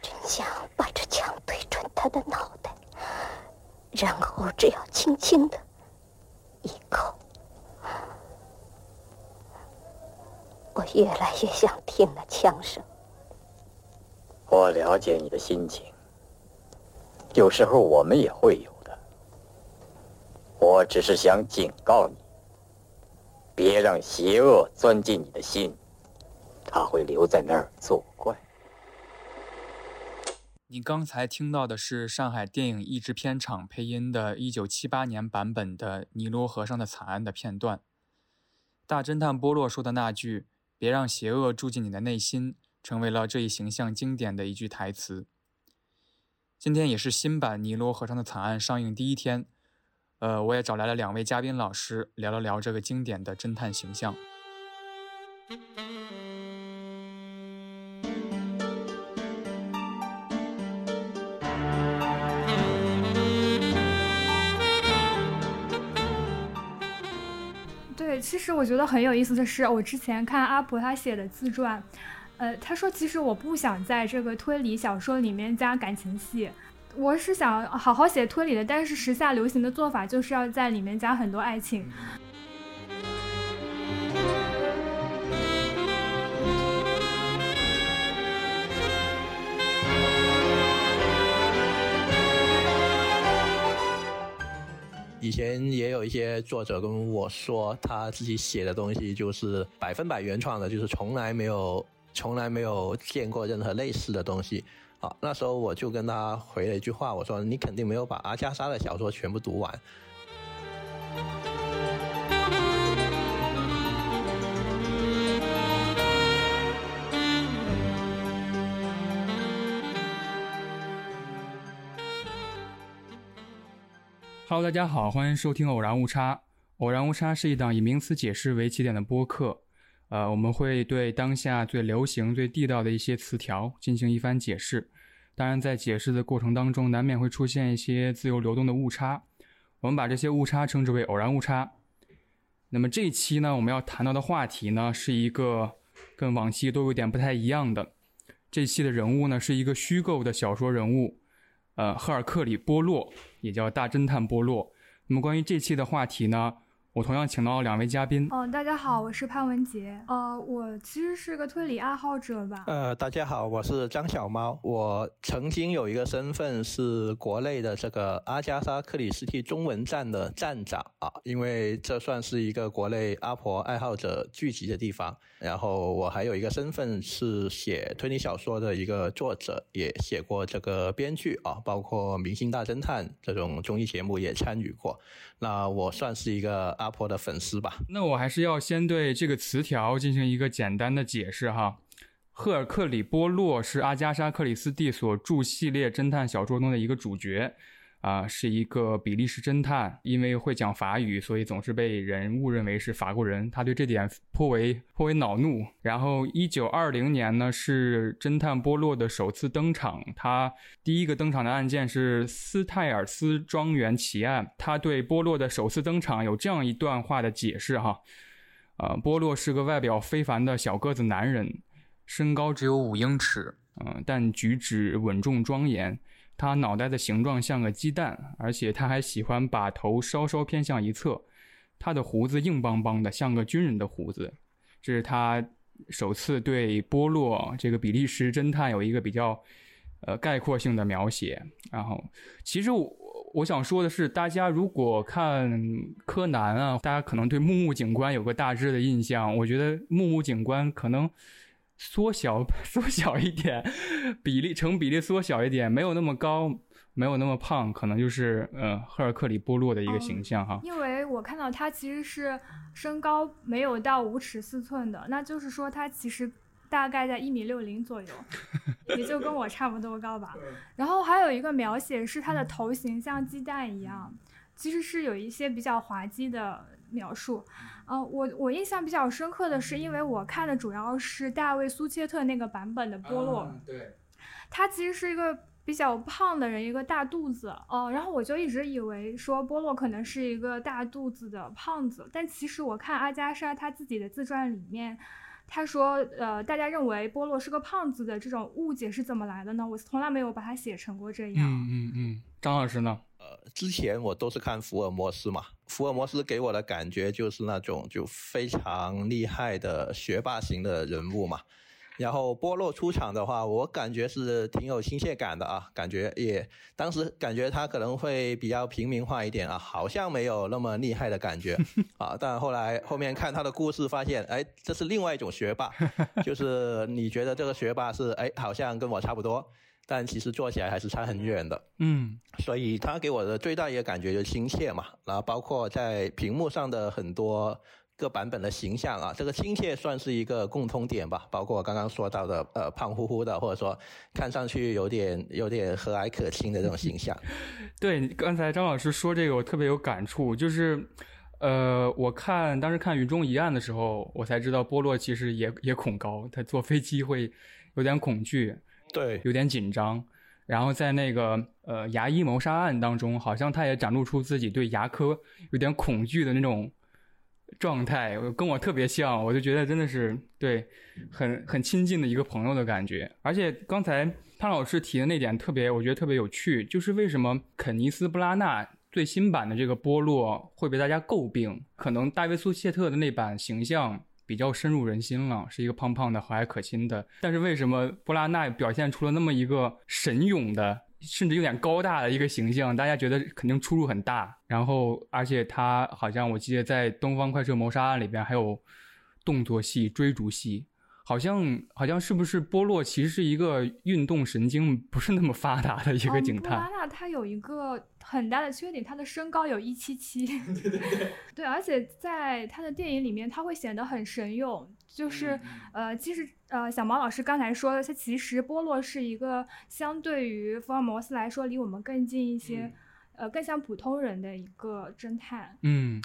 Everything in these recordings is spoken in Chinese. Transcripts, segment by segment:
真想把这枪对准他的脑袋，然后只要轻轻的一扣。我越来越想听那枪声。我了解你的心情，有时候我们也会有的。我只是想警告你，别让邪恶钻进你的心，他会留在那儿作怪。你刚才听到的是上海电影译制片厂配音的1978年版本的《尼罗河上的惨案》的片段。大侦探波洛说的那句。别让邪恶住进你的内心，成为了这一形象经典的一句台词。今天也是新版《尼罗河上的惨案》上映第一天，呃，我也找来了两位嘉宾老师，聊了聊这个经典的侦探形象。其实我觉得很有意思的是，我之前看阿婆她写的自传，呃，她说其实我不想在这个推理小说里面加感情戏，我是想好好写推理的，但是时下流行的做法就是要在里面加很多爱情。以前也有一些作者跟我说，他自己写的东西就是百分百原创的，就是从来没有从来没有见过任何类似的东西。好，那时候我就跟他回了一句话，我说：“你肯定没有把阿加莎的小说全部读完。” Hello，大家好，欢迎收听《偶然误差》。偶然误差是一档以名词解释为起点的播客。呃，我们会对当下最流行、最地道的一些词条进行一番解释。当然，在解释的过程当中，难免会出现一些自由流动的误差。我们把这些误差称之为偶然误差。那么这一期呢，我们要谈到的话题呢，是一个跟往期都有点不太一样的。这期的人物呢，是一个虚构的小说人物。呃，赫尔克里·波洛，也叫大侦探波洛。那么，关于这期的话题呢？我同样请到了两位嘉宾。嗯，大家好，我是潘文杰。呃，我其实是个推理爱好者吧。呃，大家好，我是张小猫。我曾经有一个身份是国内的这个阿加莎·克里斯蒂中文站的站长啊，因为这算是一个国内阿婆爱好者聚集的地方。然后我还有一个身份是写推理小说的一个作者，也写过这个编剧啊，包括《明星大侦探》这种综艺节目也参与过。那我算是一个。阿婆的粉丝吧，那我还是要先对这个词条进行一个简单的解释哈。赫尔克里·波洛是阿加莎·克里斯蒂所著系列侦探小说中的一个主角。啊，是一个比利时侦探，因为会讲法语，所以总是被人误认为是法国人。他对这点颇为颇为恼怒。然后，一九二零年呢，是侦探波洛的首次登场。他第一个登场的案件是斯泰尔斯庄园奇案。他对波洛的首次登场有这样一段话的解释哈，呃，波洛是个外表非凡的小个子男人，身高只有五英尺，嗯，但举止稳重庄严。他脑袋的形状像个鸡蛋，而且他还喜欢把头稍稍偏向一侧。他的胡子硬邦邦的，像个军人的胡子。这是他首次对波洛这个比利时侦探有一个比较呃概括性的描写。然后，其实我我想说的是，大家如果看柯南啊，大家可能对木木警官有个大致的印象。我觉得木木警官可能。缩小 缩小一点，比例成比例缩小一点，没有那么高，没有那么胖，可能就是呃赫尔克里波洛的一个形象哈。因为我看到他其实是身高没有到五尺四寸的，那就是说他其实大概在一米六零左右，也就跟我差不多高吧。然后还有一个描写是他的头型像鸡蛋一样，其实是有一些比较滑稽的。描述，呃，我我印象比较深刻的是，因为我看的主要是大卫苏切特那个版本的波洛，对，他其实是一个比较胖的人，一个大肚子，哦，然后我就一直以为说波洛可能是一个大肚子的胖子，但其实我看阿加莎她自己的自传里面，他说，呃，大家认为波洛是个胖子的这种误解是怎么来的呢？我从来没有把它写成过这样。嗯嗯嗯，张老师呢？呃，之前我都是看福尔摩斯嘛，福尔摩斯给我的感觉就是那种就非常厉害的学霸型的人物嘛。然后波洛出场的话，我感觉是挺有亲切感的啊，感觉也当时感觉他可能会比较平民化一点啊，好像没有那么厉害的感觉 啊。但后来后面看他的故事，发现哎，这是另外一种学霸，就是你觉得这个学霸是哎，好像跟我差不多，但其实做起来还是差很远的。嗯，所以他给我的最大一个感觉就是亲切嘛，然后包括在屏幕上的很多。各版本的形象啊，这个亲切算是一个共通点吧。包括刚刚说到的，呃，胖乎乎的，或者说看上去有点有点和蔼可亲的这种形象。对，刚才张老师说这个，我特别有感触。就是，呃，我看当时看《云中一案》的时候，我才知道波洛其实也也恐高，他坐飞机会有点恐惧，对，有点紧张。然后在那个呃牙医谋杀案当中，好像他也展露出自己对牙科有点恐惧的那种。状态跟我特别像，我就觉得真的是对，很很亲近的一个朋友的感觉。而且刚才潘老师提的那点特别，我觉得特别有趣，就是为什么肯尼斯·布拉纳最新版的这个波洛会被大家诟病？可能大卫·苏切特的那版形象比较深入人心了，是一个胖胖的、和蔼可亲的。但是为什么布拉纳表现出了那么一个神勇的？甚至有点高大的一个形象，大家觉得肯定出入很大。然后，而且他好像我记得在《东方快车谋杀案》里边还有动作戏、追逐戏。好像好像是不是波洛其实是一个运动神经不是那么发达的一个警探。布拉纳他有一个很大的缺点，他的身高有一七七。对 对对。对，而且在他的电影里面，他会显得很神勇。就是呃，其实呃，小毛老师刚才说的，他其实波洛是一个相对于福尔摩斯来说离我们更近一些，呃，更像普通人的一个侦探。嗯，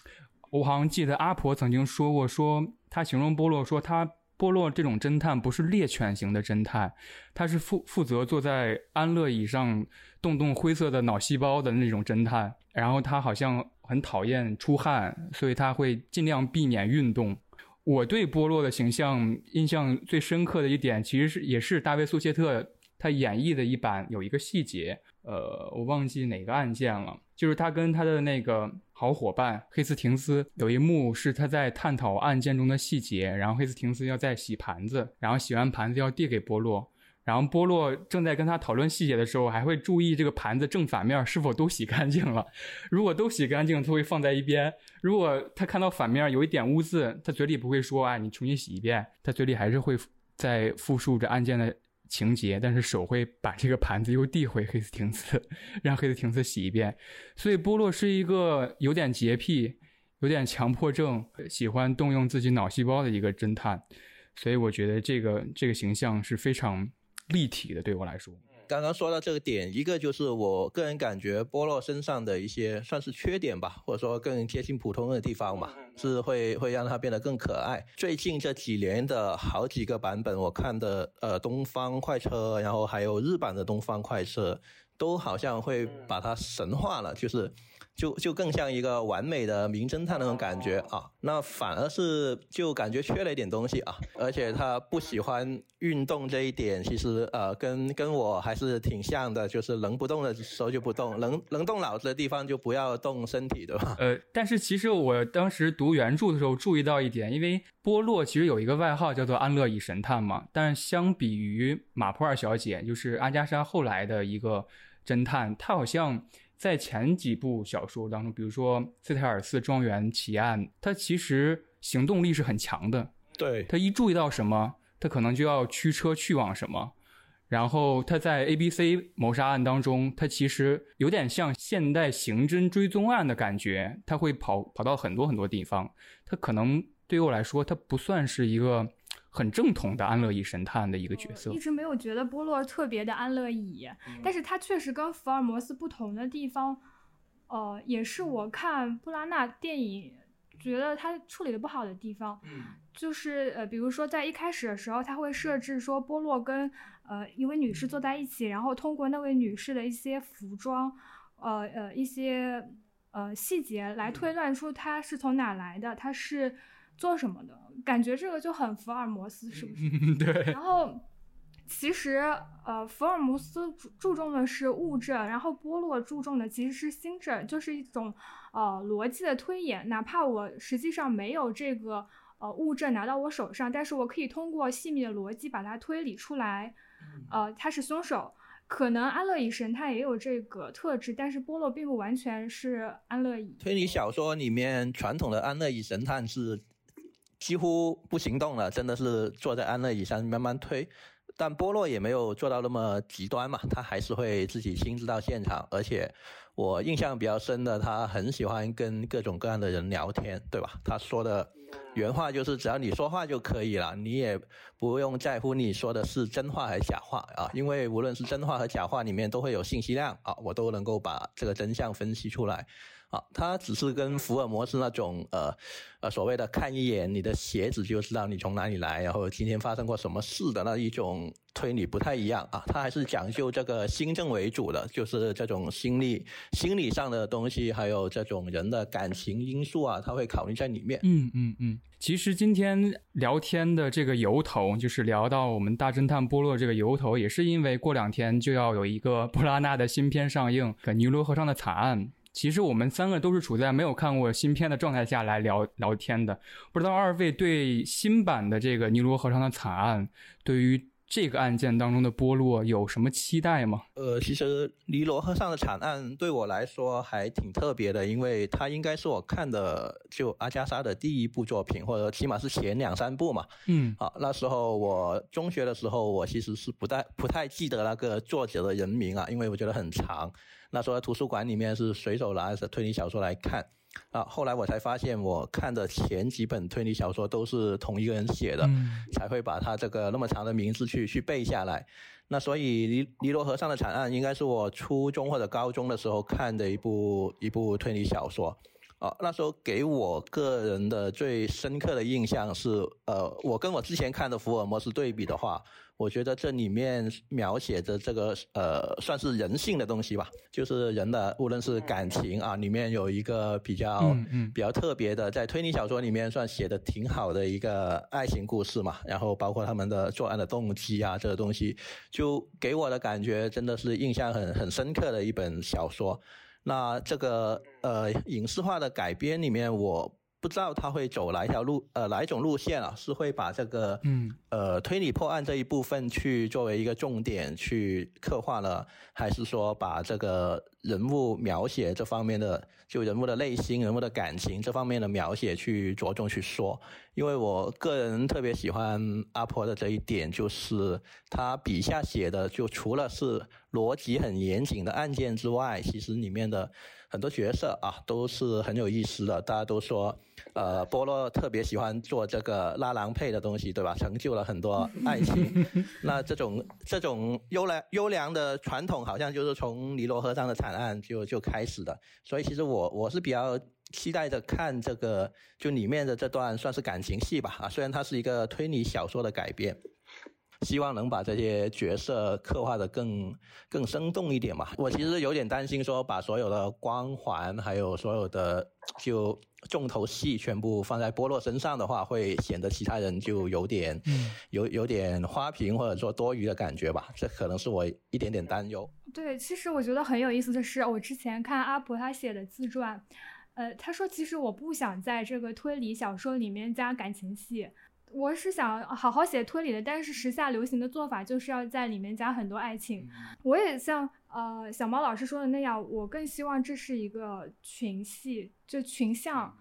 我好像记得阿婆曾经说过，说他形容波洛说他。波洛这种侦探不是猎犬型的侦探，他是负负责坐在安乐椅上动动灰色的脑细胞的那种侦探。然后他好像很讨厌出汗，所以他会尽量避免运动。我对波洛的形象印象最深刻的一点，其实是也是大卫·苏切特他演绎的一版有一个细节，呃，我忘记哪个案件了。就是他跟他的那个好伙伴黑斯廷斯有一幕是他在探讨案件中的细节，然后黑斯廷斯要在洗盘子，然后洗完盘子要递给波洛，然后波洛正在跟他讨论细节的时候，还会注意这个盘子正反面是否都洗干净了，如果都洗干净，他会放在一边；如果他看到反面有一点污渍，他嘴里不会说啊，你重新洗一遍，他嘴里还是会在复述着案件的。情节，但是手会把这个盘子又递回黑斯廷斯，让黑斯廷斯洗一遍。所以波洛是一个有点洁癖、有点强迫症、喜欢动用自己脑细胞的一个侦探。所以我觉得这个这个形象是非常立体的，对我来说。刚刚说到这个点，一个就是我个人感觉波洛身上的一些算是缺点吧，或者说更接近普通人的地方嘛，是会会让他变得更可爱。最近这几年的好几个版本，我看的呃东方快车，然后还有日版的东方快车，都好像会把它神化了，就是。就就更像一个完美的名侦探那种感觉啊，那反而是就感觉缺了一点东西啊，而且他不喜欢运动这一点，其实呃跟跟我还是挺像的，就是能不动的时候就不动，能能动脑子的地方就不要动身体，对吧？呃，但是其实我当时读原著的时候注意到一点，因为波洛其实有一个外号叫做安乐椅神探嘛，但是相比于马普尔小姐，就是阿加莎后来的一个侦探，他好像。在前几部小说当中，比如说《斯泰尔斯庄园奇案》，他其实行动力是很强的。对他一注意到什么，他可能就要驱车去往什么。然后他在 A、B、C 谋杀案当中，他其实有点像现代刑侦追踪案的感觉，他会跑跑到很多很多地方。他可能对于我来说，他不算是一个。很正统的安乐椅神探的一个角色，一直没有觉得波洛特别的安乐椅，但是他确实跟福尔摩斯不同的地方，呃，也是我看布拉纳电影觉得他处理的不好的地方，就是呃，比如说在一开始的时候，他会设置说波洛跟呃一位女士坐在一起，然后通过那位女士的一些服装，呃呃一些呃细节来推断出她是从哪来的，她是。做什么的，感觉这个就很福尔摩斯，是不是？对。然后其实呃，福尔摩斯注注重的是物证，然后波洛注重的其实是心证，就是一种呃逻辑的推演。哪怕我实际上没有这个呃物证拿到我手上，但是我可以通过细密的逻辑把它推理出来，呃，他是凶手。可能安乐椅神探也有这个特质，但是波洛并不完全是安乐椅。推理小说里面，传统的安乐椅神探是几乎不行动了，真的是坐在安乐椅上慢慢推。但波洛也没有做到那么极端嘛，他还是会自己亲自到现场，而且我印象比较深的，他很喜欢跟各种各样的人聊天，对吧？他说的。原话就是，只要你说话就可以了，你也不用在乎你说的是真话还是假话啊，因为无论是真话和假话里面都会有信息量啊，我都能够把这个真相分析出来。啊，他只是跟福尔摩斯那种呃呃所谓的看一眼你的鞋子就知道你从哪里来，然后今天发生过什么事的那一种推理不太一样啊。他还是讲究这个心证为主的，就是这种心理心理上的东西，还有这种人的感情因素啊，他会考虑在里面。嗯嗯嗯。其实今天聊天的这个由头，就是聊到我们大侦探波洛这个由头，也是因为过两天就要有一个布拉纳的新片上映，《尼罗河上的惨案》。其实我们三个都是处在没有看过新片的状态下来聊聊天的，不知道二位对新版的这个尼罗河上的惨案，对于。这个案件当中的波落有什么期待吗？呃，其实尼罗河上的惨案对我来说还挺特别的，因为它应该是我看的就阿加莎的第一部作品，或者起码是前两三部嘛。嗯，好，那时候我中学的时候，我其实是不太不太记得那个作者的人名啊，因为我觉得很长。那时候图书馆里面是随手拿着推理小说来看。啊，后来我才发现，我看的前几本推理小说都是同一个人写的，才会把他这个那么长的名字去去背下来。那所以尼尼罗河上的惨案应该是我初中或者高中的时候看的一部一部推理小说。啊，那时候给我个人的最深刻的印象是，呃，我跟我之前看的福尔摩斯对比的话。我觉得这里面描写的这个呃，算是人性的东西吧，就是人的无论是感情啊，里面有一个比较比较特别的，在推理小说里面算写的挺好的一个爱情故事嘛。然后包括他们的作案的动机啊，这个东西，就给我的感觉真的是印象很很深刻的一本小说。那这个呃影视化的改编里面，我。不知道他会走哪一条路，呃，哪一种路线啊？是会把这个，嗯，呃，推理破案这一部分去作为一个重点去刻画了，还是说把这个人物描写这方面的，就人物的内心、人物的感情这方面的描写去着重去说？因为我个人特别喜欢阿婆的这一点，就是他笔下写的，就除了是逻辑很严谨的案件之外，其实里面的很多角色啊都是很有意思的。大家都说，呃，波洛特别喜欢做这个拉郎配的东西，对吧？成就了很多爱情。那这种这种优良优良的传统，好像就是从尼罗河上的惨案就就开始的。所以其实我我是比较。期待着看这个，就里面的这段算是感情戏吧啊，虽然它是一个推理小说的改编，希望能把这些角色刻画的更更生动一点嘛。我其实有点担心说，把所有的光环还有所有的就重头戏全部放在波洛身上的话，会显得其他人就有点有有点花瓶或者说多余的感觉吧。这可能是我一点点担忧。对，其实我觉得很有意思的是，我之前看阿婆她写的自传。呃，他说其实我不想在这个推理小说里面加感情戏，我是想好好写推理的，但是时下流行的做法就是要在里面加很多爱情。我也像呃小毛老师说的那样，我更希望这是一个群戏，就群像。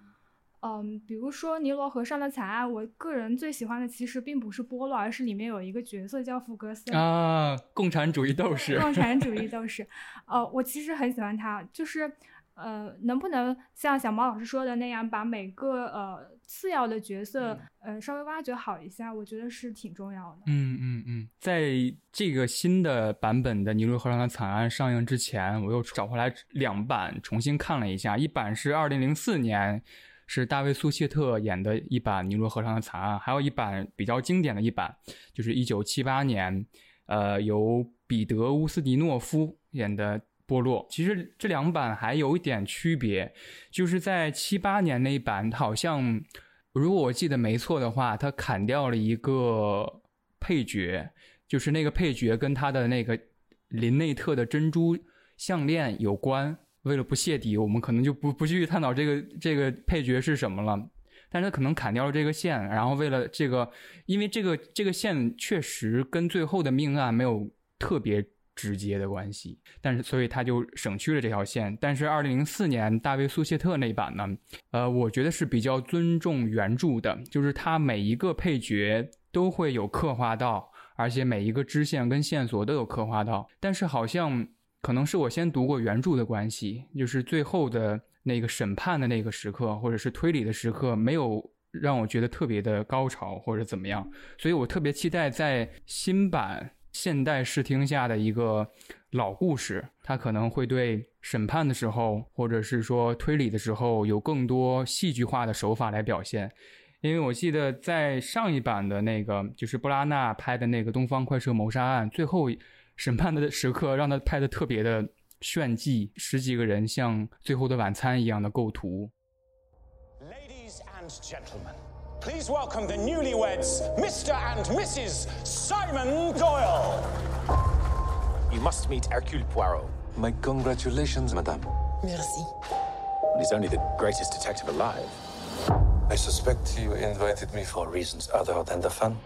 嗯，比如说尼罗河上的惨案，我个人最喜欢的其实并不是波洛，而是里面有一个角色叫福格森啊，共产主义斗士，共产主义 斗士。呃，我其实很喜欢他，就是。呃，能不能像小毛老师说的那样，把每个呃次要的角色，呃稍微挖掘好一下？我觉得是挺重要的。嗯嗯嗯，在这个新的版本的《尼罗河上的惨案》上映之前，我又找回来两版重新看了一下。一版是二零零四年，是大卫·苏谢特演的一版《尼罗河上的惨案》，还有一版比较经典的一版，就是一九七八年，呃，由彼得·乌斯迪诺夫演的。波洛其实这两版还有一点区别，就是在七八年那一版，好像如果我记得没错的话，他砍掉了一个配角，就是那个配角跟他的那个林内特的珍珠项链有关。为了不泄底，我们可能就不不继续探讨这个这个配角是什么了。但是他可能砍掉了这个线，然后为了这个，因为这个这个线确实跟最后的命案没有特别直接的关系，但是所以他就省去了这条线。但是二零零四年大卫苏谢特那版呢，呃，我觉得是比较尊重原著的，就是他每一个配角都会有刻画到，而且每一个支线跟线索都有刻画到。但是好像可能是我先读过原著的关系，就是最后的。那个审判的那个时刻，或者是推理的时刻，没有让我觉得特别的高潮或者怎么样，所以我特别期待在新版现代视听下的一个老故事，它可能会对审判的时候，或者是说推理的时候，有更多戏剧化的手法来表现。因为我记得在上一版的那个，就是布拉纳拍的那个《东方快车谋杀案》，最后审判的时刻，让他拍的特别的。炫技，十几个人像《最后的晚餐》一样的构图。Ladies and gentlemen, please welcome the newlyweds, Mr. and Mrs. Simon Doyle. You must meet Hercule Poirot. My congratulations, madame. Merci. He's only the greatest detective alive. I suspect you invited me for reasons other than the fun.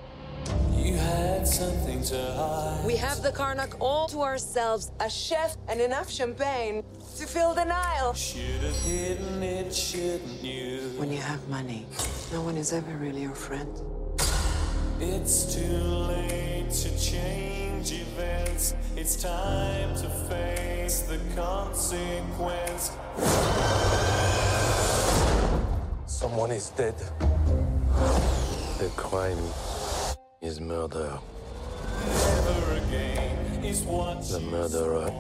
You had something to hide. We have the Karnak all to ourselves, a chef and enough champagne to fill the Nile. Should have hidden it, shouldn't you? When you have money, no one is ever really your friend. It's too late to change events. It's time to face the consequence. Someone is dead. The crime is murder. The murderer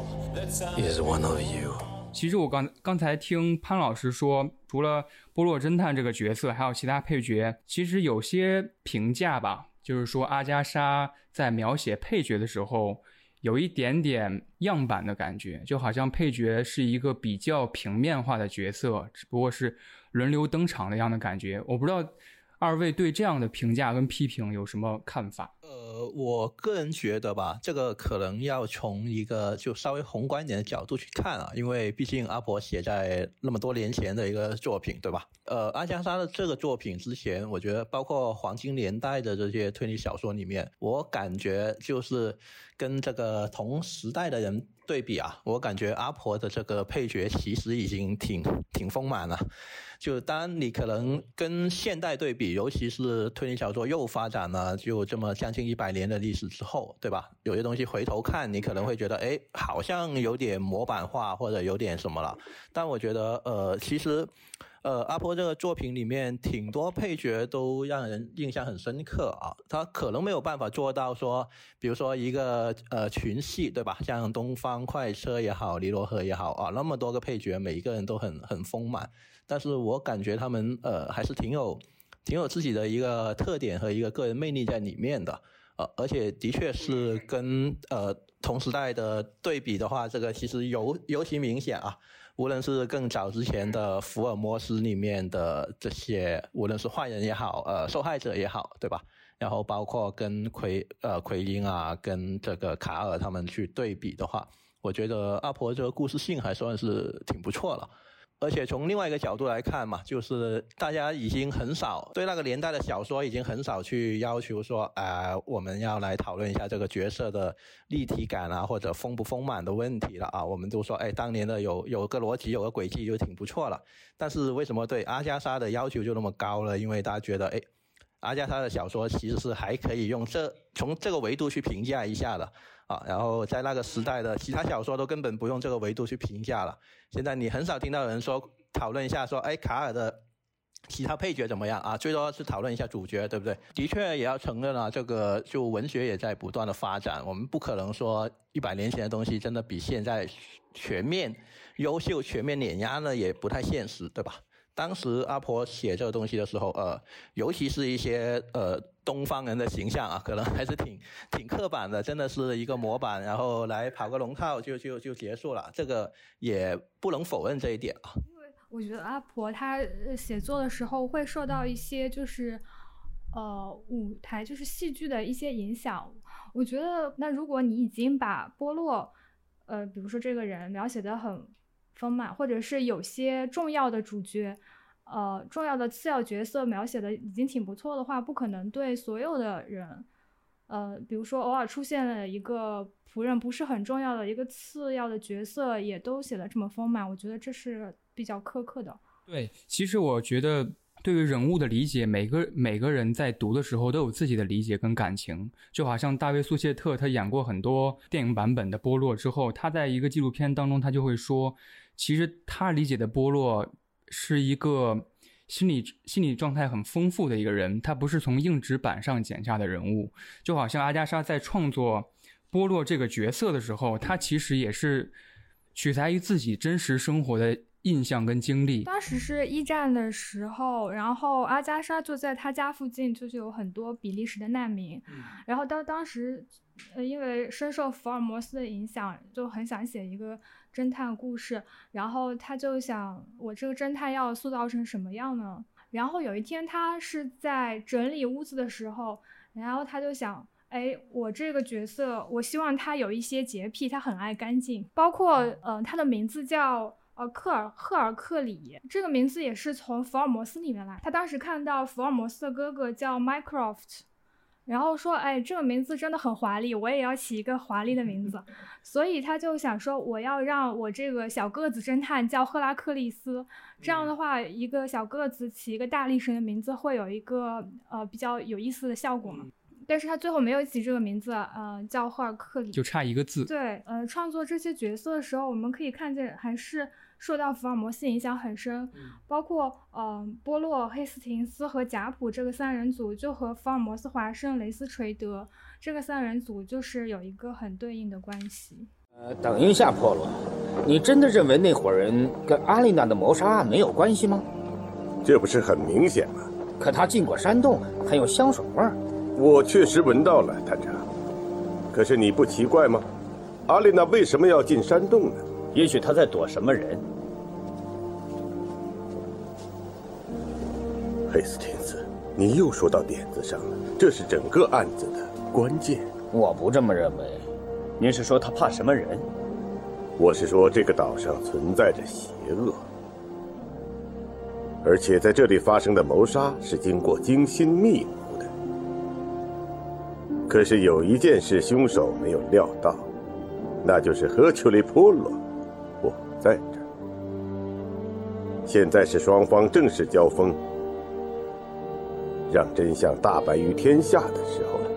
is one of you. 其实我刚刚才听潘老师说，除了波洛侦探这个角色，还有其他配角。其实有些评价吧，就是说阿加莎在描写配角的时候，有一点点样板的感觉，就好像配角是一个比较平面化的角色，只不过是轮流登场那样的感觉。我不知道。二位对这样的评价跟批评有什么看法？呃，我个人觉得吧，这个可能要从一个就稍微宏观一点的角度去看啊，因为毕竟阿婆写在那么多年前的一个作品，对吧？呃，阿加莎的这个作品之前，我觉得包括黄金年代的这些推理小说里面，我感觉就是跟这个同时代的人对比啊，我感觉阿婆的这个配角其实已经挺挺丰满了。就当你可能跟现代对比，尤其是推理小说又发展了就这么将近一百年的历史之后，对吧？有些东西回头看，你可能会觉得，哎，好像有点模板化或者有点什么了。但我觉得，呃，其实，呃，阿婆这个作品里面挺多配角都让人印象很深刻啊。他可能没有办法做到说，比如说一个呃群戏，对吧？像东方快车也好，尼罗河也好啊，那么多个配角，每一个人都很很丰满。但是我感觉他们呃还是挺有，挺有自己的一个特点和一个个人魅力在里面的，呃，而且的确是跟呃同时代的对比的话，这个其实尤尤其明显啊。无论是更早之前的福尔摩斯里面的这些，无论是坏人也好，呃，受害者也好，对吧？然后包括跟奎呃奎因啊，跟这个卡尔他们去对比的话，我觉得阿婆这个故事性还算是挺不错了。而且从另外一个角度来看嘛，就是大家已经很少对那个年代的小说已经很少去要求说，呃，我们要来讨论一下这个角色的立体感啊，或者丰不丰满的问题了啊。我们都说，哎，当年的有有个逻辑，有个轨迹就挺不错了。但是为什么对阿加莎的要求就那么高了？因为大家觉得，哎，阿加莎的小说其实是还可以用这从这个维度去评价一下的。啊，然后在那个时代的其他小说都根本不用这个维度去评价了。现在你很少听到有人说讨论一下说，哎，卡尔的其他配角怎么样啊？最多是讨论一下主角，对不对？的确也要承认啊，这个就文学也在不断的发展。我们不可能说一百年前的东西真的比现在全面优秀、全面碾压呢，也不太现实，对吧？当时阿婆写这个东西的时候，呃，尤其是一些呃东方人的形象啊，可能还是挺挺刻板的，真的是一个模板，然后来跑个龙套就就就结束了，这个也不能否认这一点啊。因为我觉得阿婆她写作的时候会受到一些就是呃舞台就是戏剧的一些影响。我觉得那如果你已经把波洛呃比如说这个人描写的很丰满，或者是有些重要的主角呃重要的次要角色描写的已经挺不错的话，不可能对所有的人。呃，比如说偶尔出现了一个仆人不是很重要的一个次要的角色，也都写的这么丰满，我觉得这是比较苛刻的。对，其实我觉得对于人物的理解，每个每个人在读的时候都有自己的理解跟感情。就好像大卫·苏谢特，他演过很多电影版本的波洛之后，他在一个纪录片当中，他就会说，其实他理解的波洛是一个。心理心理状态很丰富的一个人，他不是从硬纸板上剪下的人物，就好像阿加莎在创作波洛这个角色的时候，他其实也是取材于自己真实生活的印象跟经历。当时是一战的时候，然后阿加莎就在他家附近，就是有很多比利时的难民，然后当当时，呃，因为深受福尔摩斯的影响，就很想写一个。侦探故事，然后他就想，我这个侦探要塑造成什么样呢？然后有一天，他是在整理屋子的时候，然后他就想，哎，我这个角色，我希望他有一些洁癖，他很爱干净，包括，嗯，他的名字叫呃克尔赫尔克里，这个名字也是从福尔摩斯里面来。他当时看到福尔摩斯的哥哥叫 Mycroft。然后说，哎，这个名字真的很华丽，我也要起一个华丽的名字。所以他就想说，我要让我这个小个子侦探叫赫拉克利斯。这样的话，一个小个子起一个大力神的名字，会有一个呃比较有意思的效果嘛。但是他最后没有起这个名字，呃，叫赫尔克里，就差一个字。对，呃，创作这些角色的时候，我们可以看见还是。受到福尔摩斯影响很深，包括呃波洛、黑斯廷斯和贾普这个三人组，就和福尔摩斯、华生、雷斯垂德这个三人组就是有一个很对应的关系。呃，等一下，波洛，你真的认为那伙人跟阿丽娜的谋杀案没有关系吗？这不是很明显吗？可他进过山洞，还有香水味儿。我确实闻到了，探长。可是你不奇怪吗？阿丽娜为什么要进山洞呢？也许他在躲什么人。黑斯廷斯，你又说到点子上了，这是整个案子的关键。我不这么认为。您是说他怕什么人？我是说这个岛上存在着邪恶，而且在这里发生的谋杀是经过精心密谋的。可是有一件事凶手没有料到，那就是何丘利波罗。在这，现在是双方正式交锋，让真相大白于天下的时候了。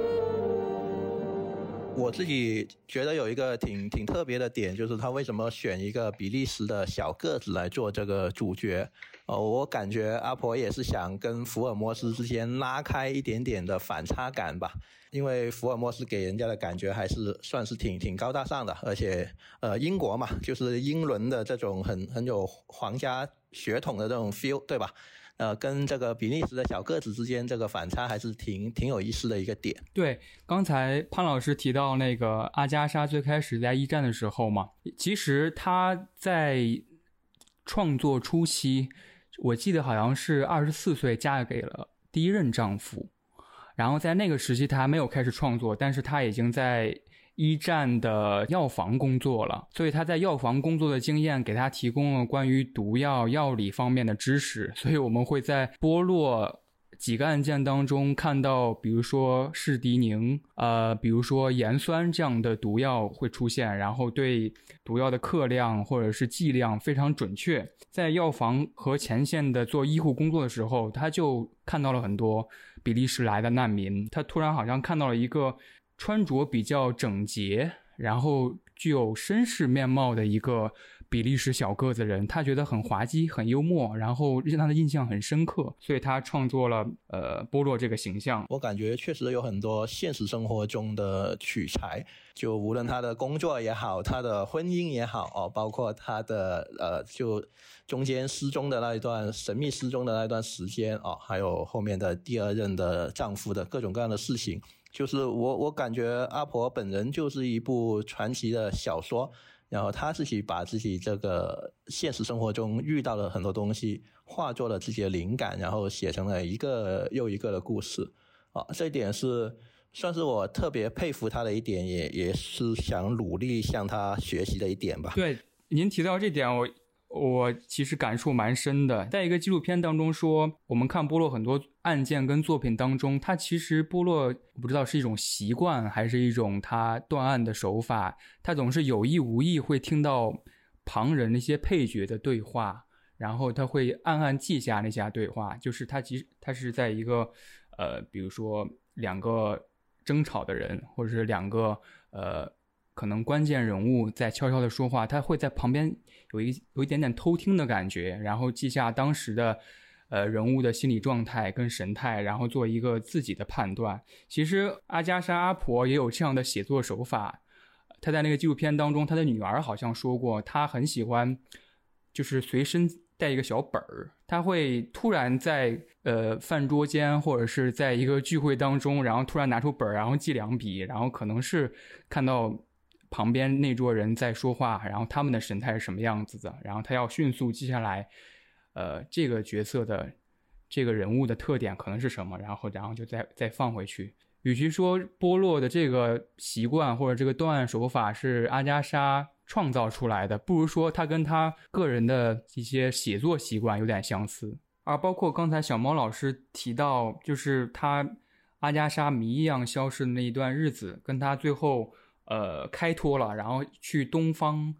我自己觉得有一个挺挺特别的点，就是他为什么选一个比利时的小个子来做这个主角？哦，我感觉阿婆也是想跟福尔摩斯之间拉开一点点的反差感吧。因为福尔摩斯给人家的感觉还是算是挺挺高大上的，而且呃英国嘛，就是英伦的这种很很有皇家血统的这种 feel，对吧？呃，跟这个比利时的小个子之间这个反差还是挺挺有意思的一个点。对，刚才潘老师提到那个阿加莎最开始在一战的时候嘛，其实她在创作初期，我记得好像是二十四岁嫁给了第一任丈夫。然后在那个时期，他还没有开始创作，但是他已经在一战的药房工作了，所以他在药房工作的经验给他提供了关于毒药药理方面的知识。所以我们会在波洛几个案件当中看到，比如说士迪宁，呃，比如说盐酸这样的毒药会出现，然后对毒药的克量或者是剂量非常准确。在药房和前线的做医护工作的时候，他就看到了很多。比利时来的难民，他突然好像看到了一个穿着比较整洁，然后具有绅士面貌的一个比利时小个子人，他觉得很滑稽、很幽默，然后让他的印象很深刻，所以他创作了呃波洛这个形象。我感觉确实有很多现实生活中的取材，就无论他的工作也好，他的婚姻也好哦，包括他的呃就。中间失踪的那一段神秘失踪的那一段时间啊，还有后面的第二任的丈夫的各种各样的事情，就是我我感觉阿婆本人就是一部传奇的小说，然后他自己把自己这个现实生活中遇到的很多东西化作了自己的灵感，然后写成了一个又一个的故事。啊，这点是算是我特别佩服他的一点，也也是想努力向他学习的一点吧。对，您提到这点，我。我其实感触蛮深的，在一个纪录片当中说，我们看波洛很多案件跟作品当中，他其实波洛不知道是一种习惯还是一种他断案的手法，他总是有意无意会听到旁人那些配角的对话，然后他会暗暗记下那些对话，就是他其实他是在一个呃，比如说两个争吵的人，或者是两个呃。可能关键人物在悄悄的说话，他会在旁边有一有一点点偷听的感觉，然后记下当时的，呃人物的心理状态跟神态，然后做一个自己的判断。其实阿加莎阿婆也有这样的写作手法，她在那个纪录片当中，她的女儿好像说过，她很喜欢，就是随身带一个小本儿，她会突然在呃饭桌间或者是在一个聚会当中，然后突然拿出本儿，然后记两笔，然后可能是看到。旁边那桌人在说话，然后他们的神态是什么样子的？然后他要迅速记下来，呃，这个角色的这个人物的特点可能是什么？然后，然后就再再放回去。与其说波洛的这个习惯或者这个断案手法是阿加莎创造出来的，不如说他跟他个人的一些写作习惯有点相似。而包括刚才小猫老师提到，就是他阿加莎谜一样消失的那一段日子，跟他最后。呃，开脱了，然后去东方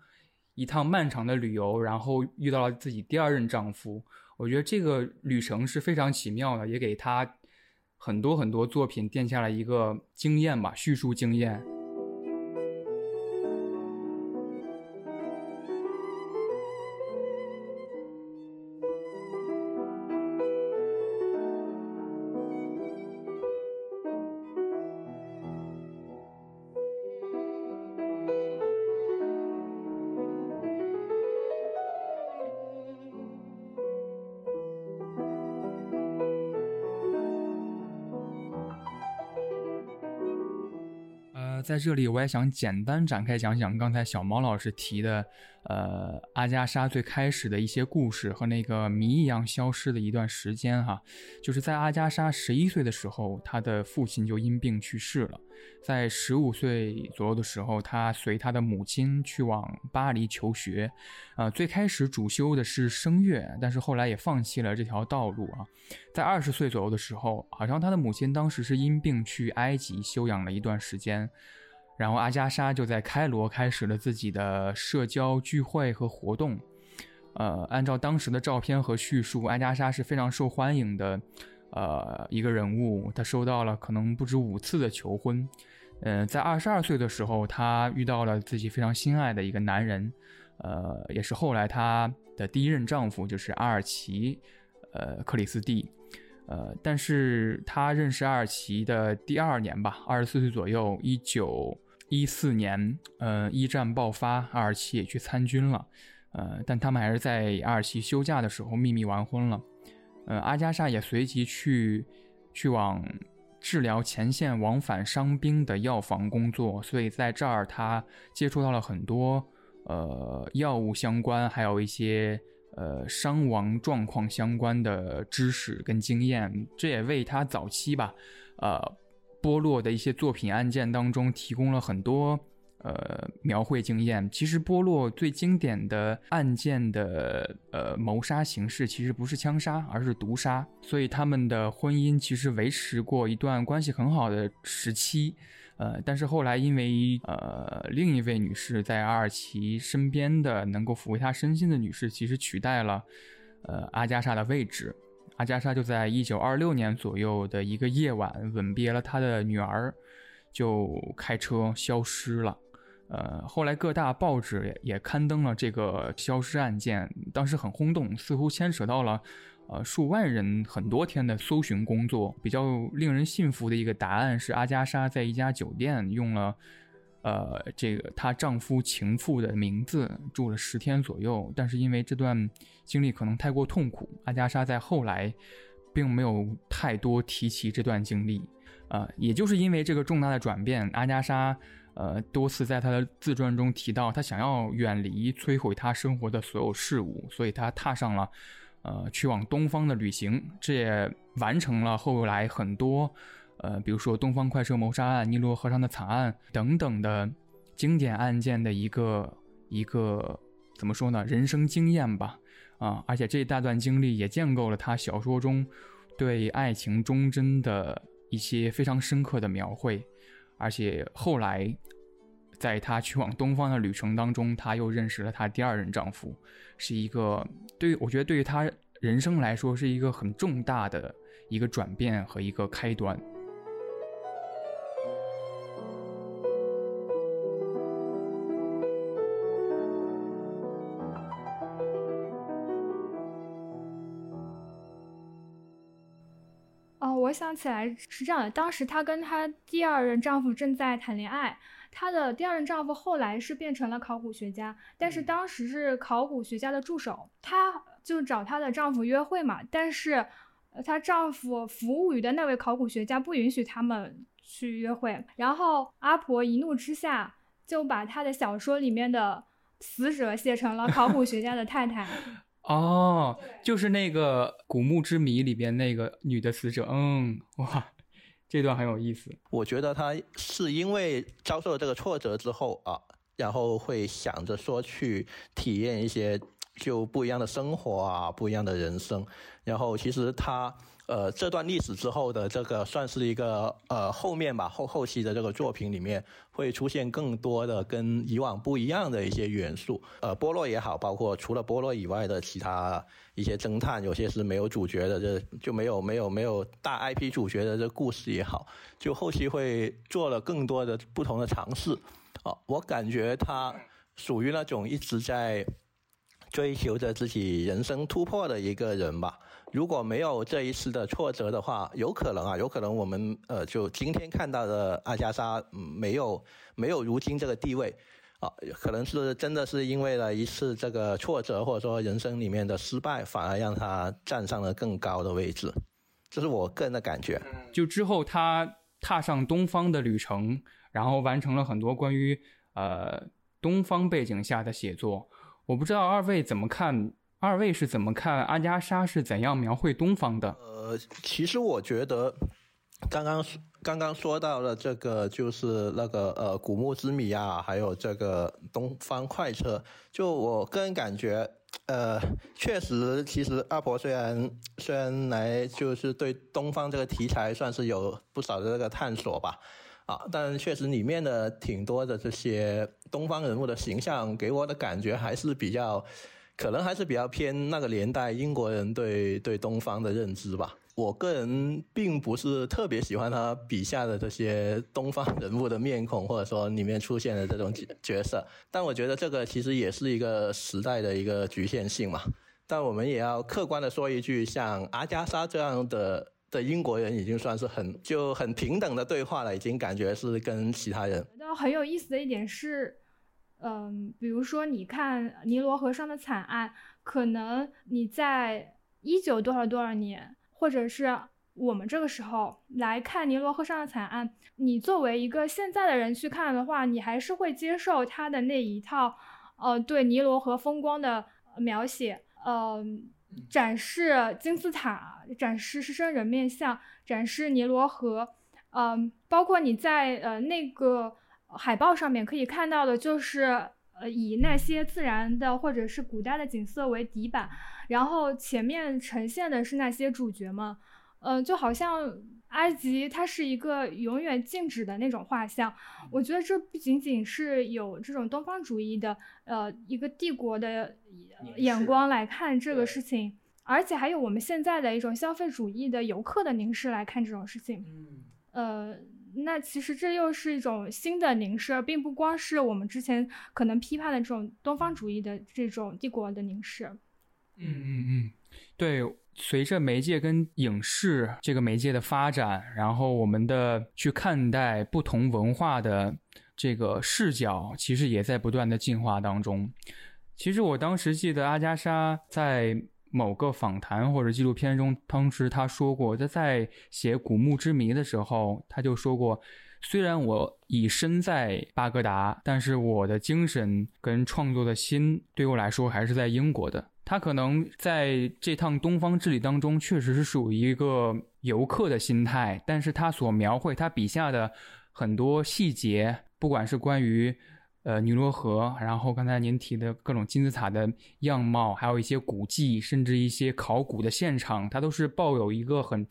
一趟漫长的旅游，然后遇到了自己第二任丈夫。我觉得这个旅程是非常奇妙的，也给他很多很多作品垫下了一个经验吧，叙述经验。在这里，我也想简单展开讲讲刚才小毛老师提的，呃，阿加莎最开始的一些故事和那个谜一样消失的一段时间哈，就是在阿加莎十一岁的时候，她的父亲就因病去世了。在十五岁左右的时候，她随她的母亲去往巴黎求学，呃，最开始主修的是声乐，但是后来也放弃了这条道路啊。在二十岁左右的时候，好像她的母亲当时是因病去埃及休养了一段时间。然后阿加莎就在开罗开始了自己的社交聚会和活动，呃，按照当时的照片和叙述，阿加莎是非常受欢迎的，呃，一个人物。她收到了可能不止五次的求婚，嗯，在二十二岁的时候，她遇到了自己非常心爱的一个男人，呃，也是后来她的第一任丈夫，就是阿尔奇，呃，克里斯蒂。呃，但是她认识阿尔奇的第二年吧，二十四岁左右，一九。一四年，呃，一战爆发，阿尔奇也去参军了，呃，但他们还是在阿尔奇休假的时候秘密完婚了，呃，阿加莎也随即去去往治疗前线往返伤兵的药房工作，所以在这儿他接触到了很多呃药物相关，还有一些呃伤亡状况相关的知识跟经验，这也为他早期吧，呃。波洛的一些作品案件当中提供了很多呃描绘经验。其实波洛最经典的案件的呃谋杀形式其实不是枪杀，而是毒杀。所以他们的婚姻其实维持过一段关系很好的时期。呃，但是后来因为呃另一位女士在阿尔奇身边的能够抚慰他身心的女士，其实取代了呃阿加莎的位置。阿加莎就在一九二六年左右的一个夜晚吻别了他的女儿，就开车消失了。呃，后来各大报纸也刊登了这个消失案件，当时很轰动，似乎牵扯到了呃数万人很多天的搜寻工作。比较令人信服的一个答案是，阿加莎在一家酒店用了。呃，这个她丈夫情妇的名字住了十天左右，但是因为这段经历可能太过痛苦，阿加莎在后来并没有太多提起这段经历。呃，也就是因为这个重大的转变，阿加莎呃，多次在他的自传中提到，她想要远离摧毁她生活的所有事物，所以她踏上了，呃，去往东方的旅行。这也完成了后来很多，呃，比如说东方快车谋杀案、尼罗河上的惨案等等的经典案件的一个一个怎么说呢？人生经验吧，啊，而且这一大段经历也建构了他小说中对爱情忠贞的一些非常深刻的描绘。而且后来，在她去往东方的旅程当中，她又认识了她第二任丈夫，是一个对我觉得对于她人生来说是一个很重大的一个转变和一个开端。我想起来是这样的，当时她跟她第二任丈夫正在谈恋爱，她的第二任丈夫后来是变成了考古学家，但是当时是考古学家的助手，她就找她的丈夫约会嘛，但是她丈夫服务于的那位考古学家不允许他们去约会，然后阿婆一怒之下就把她的小说里面的死者写成了考古学家的太太。哦，就是那个《古墓之谜》里边那个女的死者，嗯，哇，这段很有意思。我觉得她是因为遭受了这个挫折之后啊，然后会想着说去体验一些就不一样的生活啊，不一样的人生。然后其实她。呃，这段历史之后的这个算是一个呃后面吧，后后期的这个作品里面会出现更多的跟以往不一样的一些元素。呃，波洛也好，包括除了波洛以外的其他一些侦探，有些是没有主角的，这就没有没有没有大 IP 主角的这故事也好，就后期会做了更多的不同的尝试。啊，我感觉他属于那种一直在追求着自己人生突破的一个人吧。如果没有这一次的挫折的话，有可能啊，有可能我们呃，就今天看到的阿加莎，没有没有如今这个地位，啊，可能是真的是因为了一次这个挫折，或者说人生里面的失败，反而让他站上了更高的位置，这是我个人的感觉。就之后他踏上东方的旅程，然后完成了很多关于呃东方背景下的写作，我不知道二位怎么看。二位是怎么看阿加莎是怎样描绘东方的？呃，其实我觉得，刚刚刚刚说到了这个，就是那个呃《古墓之谜》啊，还有这个《东方快车》，就我个人感觉，呃，确实，其实阿婆虽然虽然来就是对东方这个题材算是有不少的这个探索吧，啊，但确实里面的挺多的这些东方人物的形象，给我的感觉还是比较。可能还是比较偏那个年代英国人对对东方的认知吧。我个人并不是特别喜欢他笔下的这些东方人物的面孔，或者说里面出现的这种角色。但我觉得这个其实也是一个时代的一个局限性嘛。但我们也要客观的说一句，像阿加莎这样的的英国人，已经算是很就很平等的对话了，已经感觉是跟其他人觉得。很有意思的一点是。嗯，比如说，你看尼罗河上的惨案，可能你在一九多少多少年，或者是我们这个时候来看尼罗河上的惨案，你作为一个现在的人去看的话，你还是会接受他的那一套，呃，对尼罗河风光的描写，呃，展示金字塔，展示狮身人面像，展示尼罗河，嗯，包括你在呃那个。海报上面可以看到的就是，呃，以那些自然的或者是古代的景色为底板，然后前面呈现的是那些主角们，嗯，就好像埃及它是一个永远静止的那种画像。我觉得这不仅仅是有这种东方主义的，呃，一个帝国的眼光来看这个事情，而且还有我们现在的一种消费主义的游客的凝视来看这种事情，嗯呃。那其实这又是一种新的凝视，并不光是我们之前可能批判的这种东方主义的这种帝国的凝视。嗯嗯嗯，对，随着媒介跟影视这个媒介的发展，然后我们的去看待不同文化的这个视角，其实也在不断的进化当中。其实我当时记得阿加莎在。某个访谈或者纪录片中，当时他说过，他在写《古墓之谜》的时候，他就说过，虽然我已身在巴格达，但是我的精神跟创作的心对我来说还是在英国的。他可能在这趟东方之旅当中，确实是属于一个游客的心态，但是他所描绘他笔下的很多细节，不管是关于呃尼罗河，然后刚才您提的各种金字塔的样貌，还有一些古迹，甚至一些考古的现场，他都是抱有一个很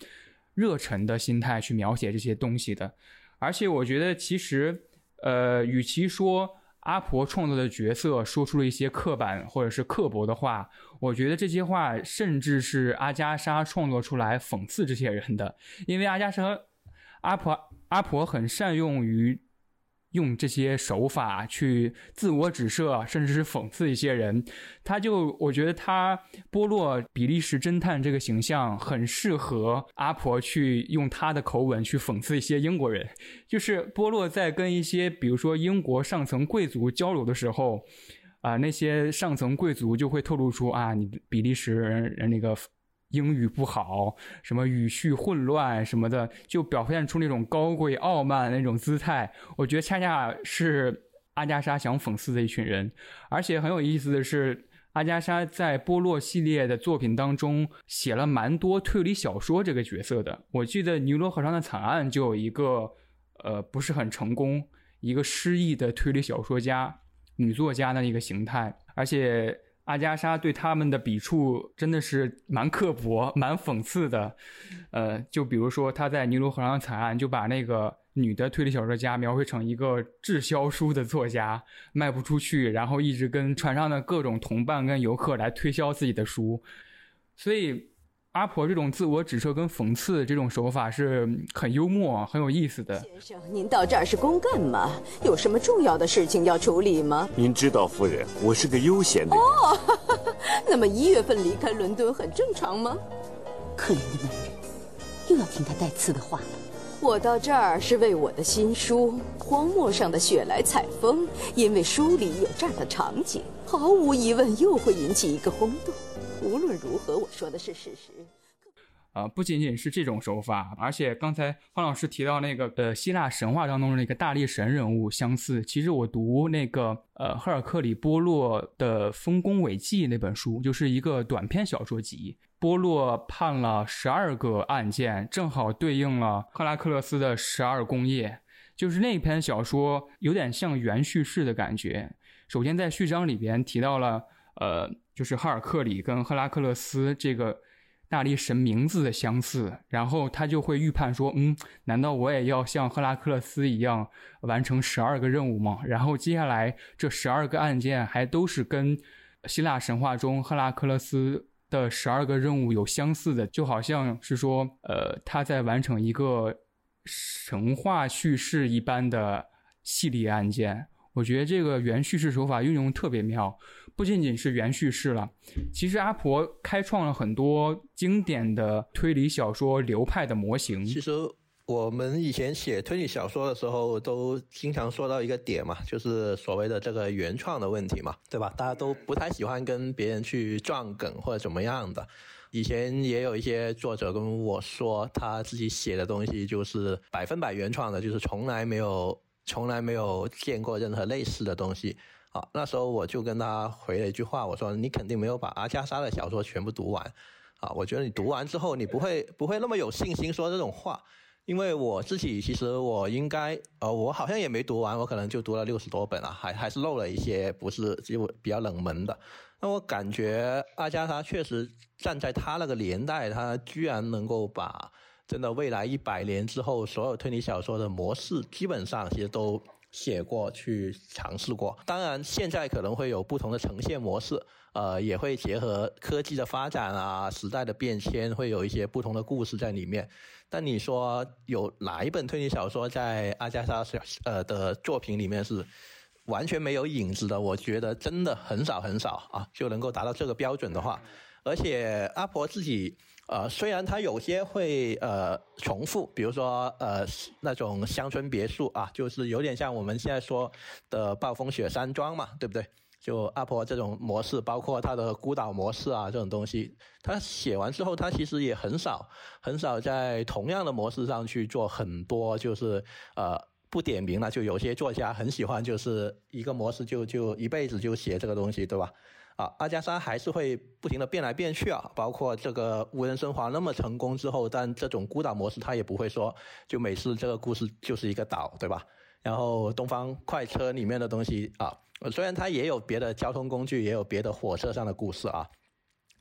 热忱的心态去描写这些东西的。而且我觉得，其实呃，与其说阿婆创作的角色说出了一些刻板或者是刻薄的话，我觉得这些话甚至是阿加莎创作出来讽刺这些人的，因为阿加莎阿婆阿婆很善用于。用这些手法去自我指涉，甚至是讽刺一些人，他就我觉得他波洛比利时侦探这个形象很适合阿婆去用他的口吻去讽刺一些英国人。就是波洛在跟一些比如说英国上层贵族交流的时候，啊，那些上层贵族就会透露出啊，你比利时人那个。英语不好，什么语序混乱什么的，就表现出那种高贵傲慢那种姿态。我觉得恰恰是阿加莎想讽刺的一群人。而且很有意思的是，阿加莎在波洛系列的作品当中写了蛮多推理小说这个角色的。我记得《尼罗河上的惨案》就有一个，呃，不是很成功，一个失意的推理小说家女作家的一个形态，而且。阿加莎对他们的笔触真的是蛮刻薄、蛮讽刺的，呃，就比如说他在《尼罗河上惨案》就把那个女的推理小说家描绘成一个滞销书的作家，卖不出去，然后一直跟船上的各种同伴跟游客来推销自己的书，所以。阿婆这种自我指涉跟讽刺这种手法是很幽默、很有意思的。先生，您到这儿是公干吗？有什么重要的事情要处理吗？您知道，夫人，我是个悠闲的人。哦，那么一月份离开伦敦很正常吗？可怜的男人，又要听他带刺的话了。我到这儿是为我的新书《荒漠上的雪来采风》，因为书里有这样的场景，毫无疑问又会引起一个轰动。无论如何，我说的是事实。啊，不仅仅是这种手法，而且刚才方老师提到那个呃希腊神话当中的那个大力神人物相似。其实我读那个呃赫尔克里波洛的《丰功伟绩》那本书，就是一个短篇小说集。波洛判了十二个案件，正好对应了赫拉克勒斯的十二功业。就是那篇小说有点像原叙事的感觉。首先在序章里边提到了呃。就是哈尔克里跟赫拉克勒斯这个大力神名字的相似，然后他就会预判说，嗯，难道我也要像赫拉克勒斯一样完成十二个任务吗？然后接下来这十二个案件还都是跟希腊神话中赫拉克勒斯的十二个任务有相似的，就好像是说，呃，他在完成一个神话叙事一般的系列案件。我觉得这个原叙事手法运用特别妙。不仅仅是原叙事了，其实阿婆开创了很多经典的推理小说流派的模型。其实我们以前写推理小说的时候，都经常说到一个点嘛，就是所谓的这个原创的问题嘛，对吧？大家都不太喜欢跟别人去撞梗或者怎么样的。以前也有一些作者跟我说，他自己写的东西就是百分百原创的，就是从来没有从来没有见过任何类似的东西。啊，那时候我就跟他回了一句话，我说你肯定没有把阿加莎的小说全部读完，啊，我觉得你读完之后你不会不会那么有信心说这种话，因为我自己其实我应该，呃，我好像也没读完，我可能就读了六十多本啊，还还是漏了一些不是就比较冷门的。那我感觉阿加莎确实站在他那个年代，他居然能够把真的未来一百年之后所有推理小说的模式，基本上其实都。写过去尝试过，当然现在可能会有不同的呈现模式，呃，也会结合科技的发展啊，时代的变迁，会有一些不同的故事在里面。但你说有哪一本推理小说在阿加莎小呃的作品里面是完全没有影子的？我觉得真的很少很少啊，就能够达到这个标准的话，而且阿婆自己。呃，虽然它有些会呃重复，比如说呃那种乡村别墅啊，就是有点像我们现在说的暴风雪山庄嘛，对不对？就阿婆这种模式，包括它的孤岛模式啊这种东西，他写完之后，他其实也很少很少在同样的模式上去做很多，就是呃不点名了，就有些作家很喜欢，就是一个模式就就一辈子就写这个东西，对吧？啊，阿加莎还是会不停的变来变去啊，包括这个无人生还那么成功之后，但这种孤岛模式他也不会说，就每次这个故事就是一个岛，对吧？然后东方快车里面的东西啊，虽然它也有别的交通工具，也有别的火车上的故事啊。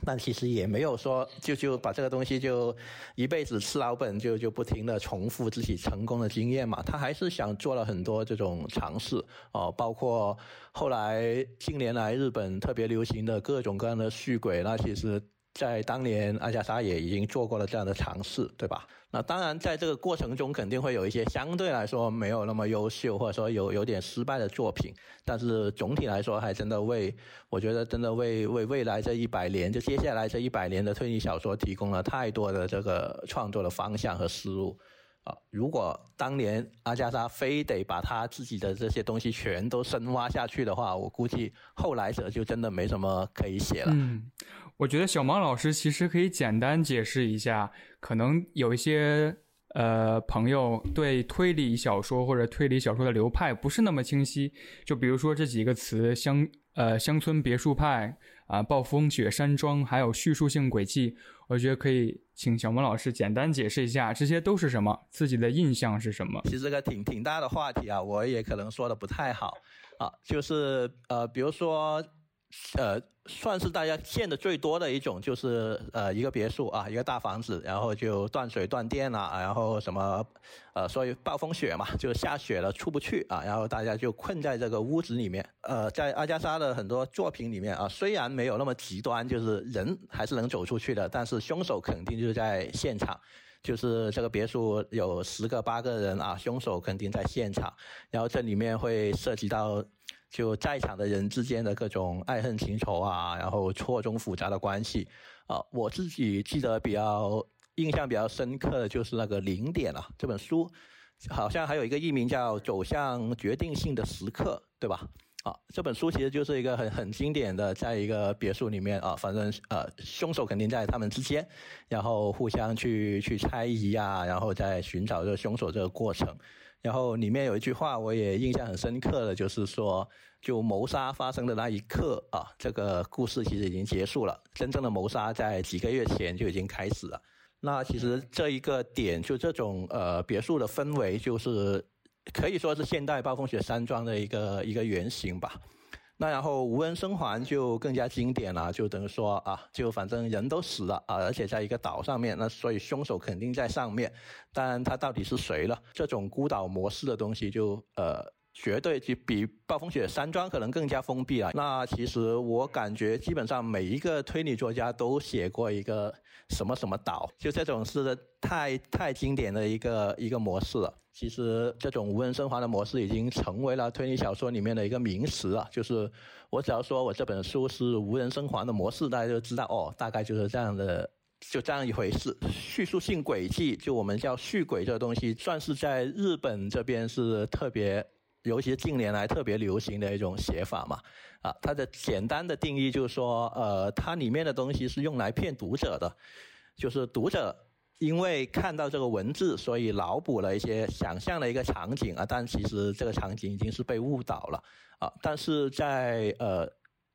但其实也没有说就就把这个东西就一辈子吃老本，就就不停的重复自己成功的经验嘛。他还是想做了很多这种尝试哦，包括后来近年来日本特别流行的各种各样的续轨，那其实。在当年，阿加莎也已经做过了这样的尝试，对吧？那当然，在这个过程中，肯定会有一些相对来说没有那么优秀，或者说有有点失败的作品。但是总体来说，还真的为我觉得真的为为未来这一百年，就接下来这一百年的推理小说提供了太多的这个创作的方向和思路。啊，如果当年阿加莎非得把他自己的这些东西全都深挖下去的话，我估计后来者就真的没什么可以写了。我觉得小芒老师其实可以简单解释一下，可能有一些呃朋友对推理小说或者推理小说的流派不是那么清晰，就比如说这几个词乡呃乡村别墅派啊暴风雪山庄，还有叙述性轨迹，我觉得可以。请小孟老师简单解释一下，这些都是什么？自己的印象是什么？其实这个挺挺大的话题啊，我也可能说的不太好啊。就是呃，比如说呃，算是大家见的最多的一种，就是呃，一个别墅啊，一个大房子，然后就断水断电了，然后什么呃，所以暴风雪嘛，就下雪了出不去啊，然后大家就困在这个屋子里面。呃，在阿加莎的很多作品里面啊，虽然没有那么极端，就是人还是能走出去的，但是凶手肯定就是在现场。就是这个别墅有十个八个人啊，凶手肯定在现场。然后这里面会涉及到就在场的人之间的各种爱恨情仇啊，然后错综复杂的关系啊。我自己记得比较印象比较深刻的就是那个零点啊，这本书好像还有一个译名叫《走向决定性的时刻》，对吧？啊，这本书其实就是一个很很经典的，在一个别墅里面啊，反正呃，凶手肯定在他们之间，然后互相去去猜疑啊，然后再寻找这个凶手这个过程。然后里面有一句话我也印象很深刻的，就是说，就谋杀发生的那一刻啊，这个故事其实已经结束了，真正的谋杀在几个月前就已经开始了。那其实这一个点，就这种呃别墅的氛围，就是。可以说是现代暴风雪山庄的一个一个原型吧。那然后无人生还就更加经典了，就等于说啊，就反正人都死了啊，而且在一个岛上面，那所以凶手肯定在上面。但他到底是谁了？这种孤岛模式的东西就呃。绝对就比暴风雪山庄可能更加封闭了。那其实我感觉，基本上每一个推理作家都写过一个什么什么岛，就这种是太太经典的一个一个模式了。其实这种无人生还的模式已经成为了推理小说里面的一个名词了。就是我只要说我这本书是无人生还的模式，大家就知道哦，大概就是这样的，就这样一回事。叙述性轨迹，就我们叫续轨这个东西，算是在日本这边是特别。尤其近年来特别流行的一种写法嘛，啊，它的简单的定义就是说，呃，它里面的东西是用来骗读者的，就是读者因为看到这个文字，所以脑补了一些想象的一个场景啊，但其实这个场景已经是被误导了啊，但是在呃。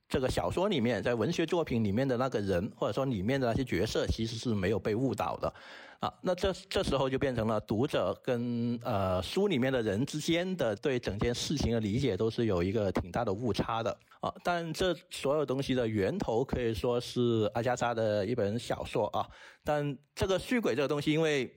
这个小说里面，在文学作品里面的那个人，或者说里面的那些角色，其实是没有被误导的，啊，那这这时候就变成了读者跟呃书里面的人之间的对整件事情的理解都是有一个挺大的误差的，啊，但这所有东西的源头可以说是阿加莎的一本小说啊，但这个续轨这个东西，因为。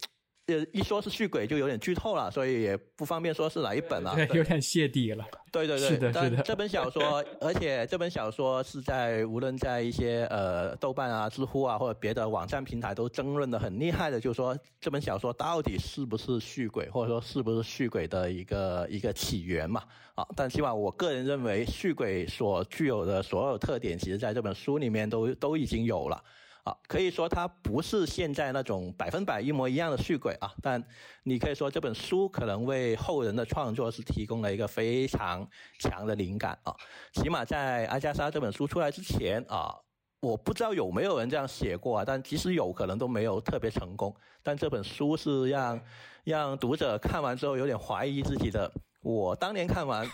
呃，一说是续鬼就有点剧透了，所以也不方便说是哪一本了。对，有点泄底了。对对对，是的，是的。这本小说，而且这本小说是在无论在一些呃豆瓣啊、知乎啊或者别的网站平台都争论的很厉害的，就是说这本小说到底是不是续鬼，或者说是不是续鬼的一个一个起源嘛？啊，但起码我个人认为，续鬼所具有的所有特点，其实在这本书里面都都已经有了。啊，可以说它不是现在那种百分百一模一样的续轨啊，但你可以说这本书可能为后人的创作是提供了一个非常强的灵感啊。起码在阿加莎这本书出来之前啊，我不知道有没有人这样写过啊，但即使有可能都没有特别成功。但这本书是让让读者看完之后有点怀疑自己的。我当年看完，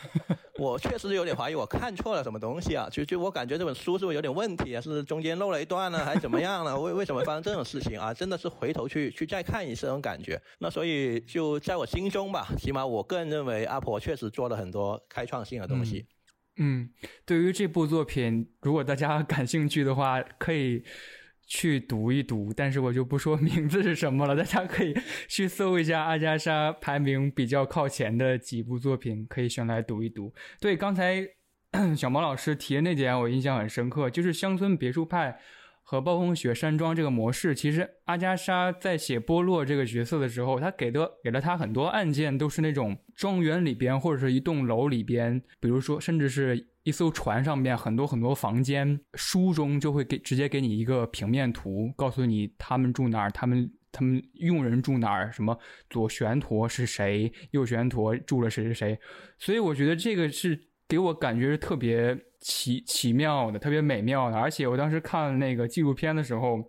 我确实有点怀疑，我看错了什么东西啊？就就我感觉这本书是不是有点问题啊？是中间漏了一段呢，还是怎么样呢？为为什么发生这种事情啊？真的是回头去去再看一次那种感觉。那所以就在我心中吧，起码我个人认为阿婆确实做了很多开创性的东西。嗯，对于这部作品，如果大家感兴趣的话，可以。去读一读，但是我就不说名字是什么了，大家可以去搜一下阿加莎排名比较靠前的几部作品，可以选来读一读。对，刚才 小毛老师提的那点，我印象很深刻，就是乡村别墅派。和暴风雪山庄这个模式，其实阿加莎在写波洛这个角色的时候，他给的给了他很多案件，都是那种庄园里边或者是一栋楼里边，比如说甚至是一艘船上面很多很多房间，书中就会给直接给你一个平面图，告诉你他们住哪儿，他们他们佣人住哪儿，什么左旋陀是谁，右旋陀住了谁谁谁，所以我觉得这个是给我感觉是特别。奇奇妙的，特别美妙的，而且我当时看那个纪录片的时候，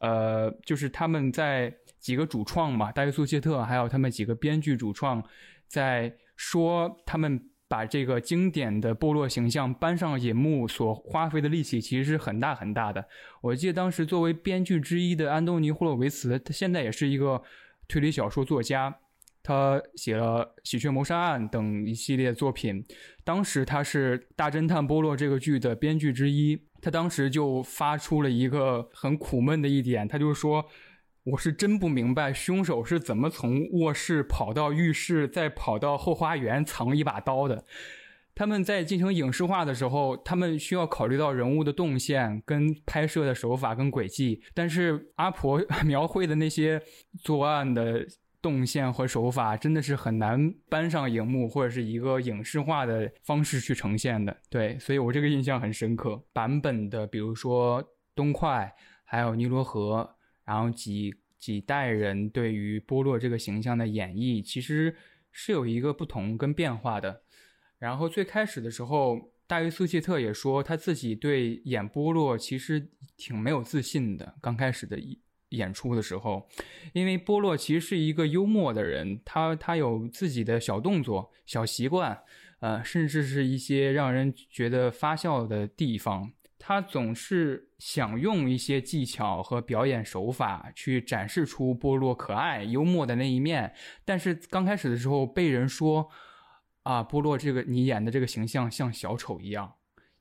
呃，就是他们在几个主创嘛，大卫·苏切特，还有他们几个编剧主创，在说他们把这个经典的部落形象搬上银幕所花费的力气其实是很大很大的。我记得当时作为编剧之一的安东尼·霍洛维茨，他现在也是一个推理小说作家。他写了《喜鹊谋杀案》等一系列作品，当时他是《大侦探波洛》这个剧的编剧之一。他当时就发出了一个很苦闷的一点，他就说：“我是真不明白凶手是怎么从卧室跑到浴室，再跑到后花园藏一把刀的。”他们在进行影视化的时候，他们需要考虑到人物的动线、跟拍摄的手法、跟轨迹，但是阿婆 描绘的那些作案的。动线和手法真的是很难搬上荧幕或者是一个影视化的方式去呈现的，对，所以我这个印象很深刻。版本的，比如说东快，还有尼罗河，然后几几代人对于波洛这个形象的演绎，其实是有一个不同跟变化的。然后最开始的时候，大卫苏切特也说他自己对演波洛其实挺没有自信的，刚开始的。演出的时候，因为波洛其实是一个幽默的人，他他有自己的小动作、小习惯，呃，甚至是一些让人觉得发笑的地方。他总是想用一些技巧和表演手法去展示出波洛可爱、幽默的那一面。但是刚开始的时候被人说，啊，波洛这个你演的这个形象像小丑一样。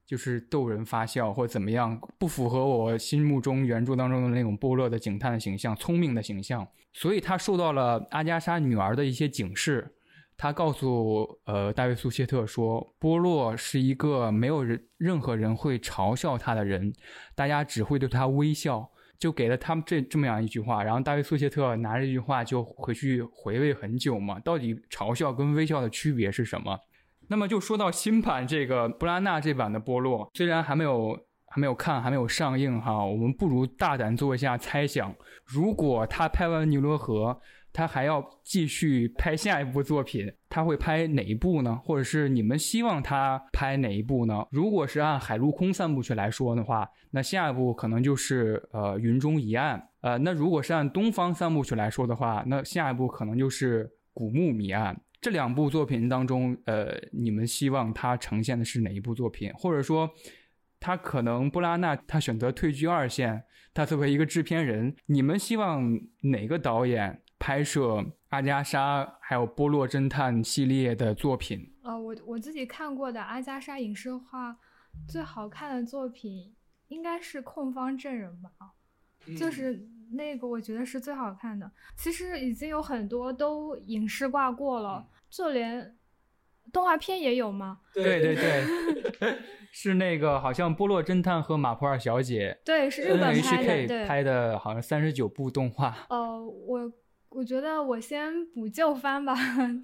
就是逗人发笑或怎么样，不符合我心目中原著当中的那种波洛的警探的形象、聪明的形象，所以他受到了阿加莎女儿的一些警示。他告诉呃大卫苏切特说，波洛是一个没有人任何人会嘲笑他的人，大家只会对他微笑，就给了他们这这么样一句话。然后大卫苏切特拿着这句话就回去回味很久嘛，到底嘲笑跟微笑的区别是什么？那么就说到新版这个布拉纳这版的波洛，虽然还没有还没有看，还没有上映哈，我们不如大胆做一下猜想：如果他拍完《尼罗河》，他还要继续拍下一部作品，他会拍哪一部呢？或者是你们希望他拍哪一部呢？如果是按《海陆空三部曲》来说的话，那下一部可能就是呃《云中疑案》。呃，那如果是按《东方三部曲》来说的话，那下一步可能就是《古墓谜案》。这两部作品当中，呃，你们希望他呈现的是哪一部作品？或者说，他可能布拉纳他选择退居二线，他作为一个制片人，你们希望哪个导演拍摄阿加莎还有波洛侦探系列的作品？呃，我我自己看过的阿加莎影视化最好看的作品应该是《控方证人》吧，就是。那个我觉得是最好看的。其实已经有很多都影视挂过了，就连动画片也有吗？对对对，是那个好像《波洛侦探》和《马普尔小姐》。对，是日本拍的，拍的好像三十九部动画。呃，我我觉得我先补旧番吧，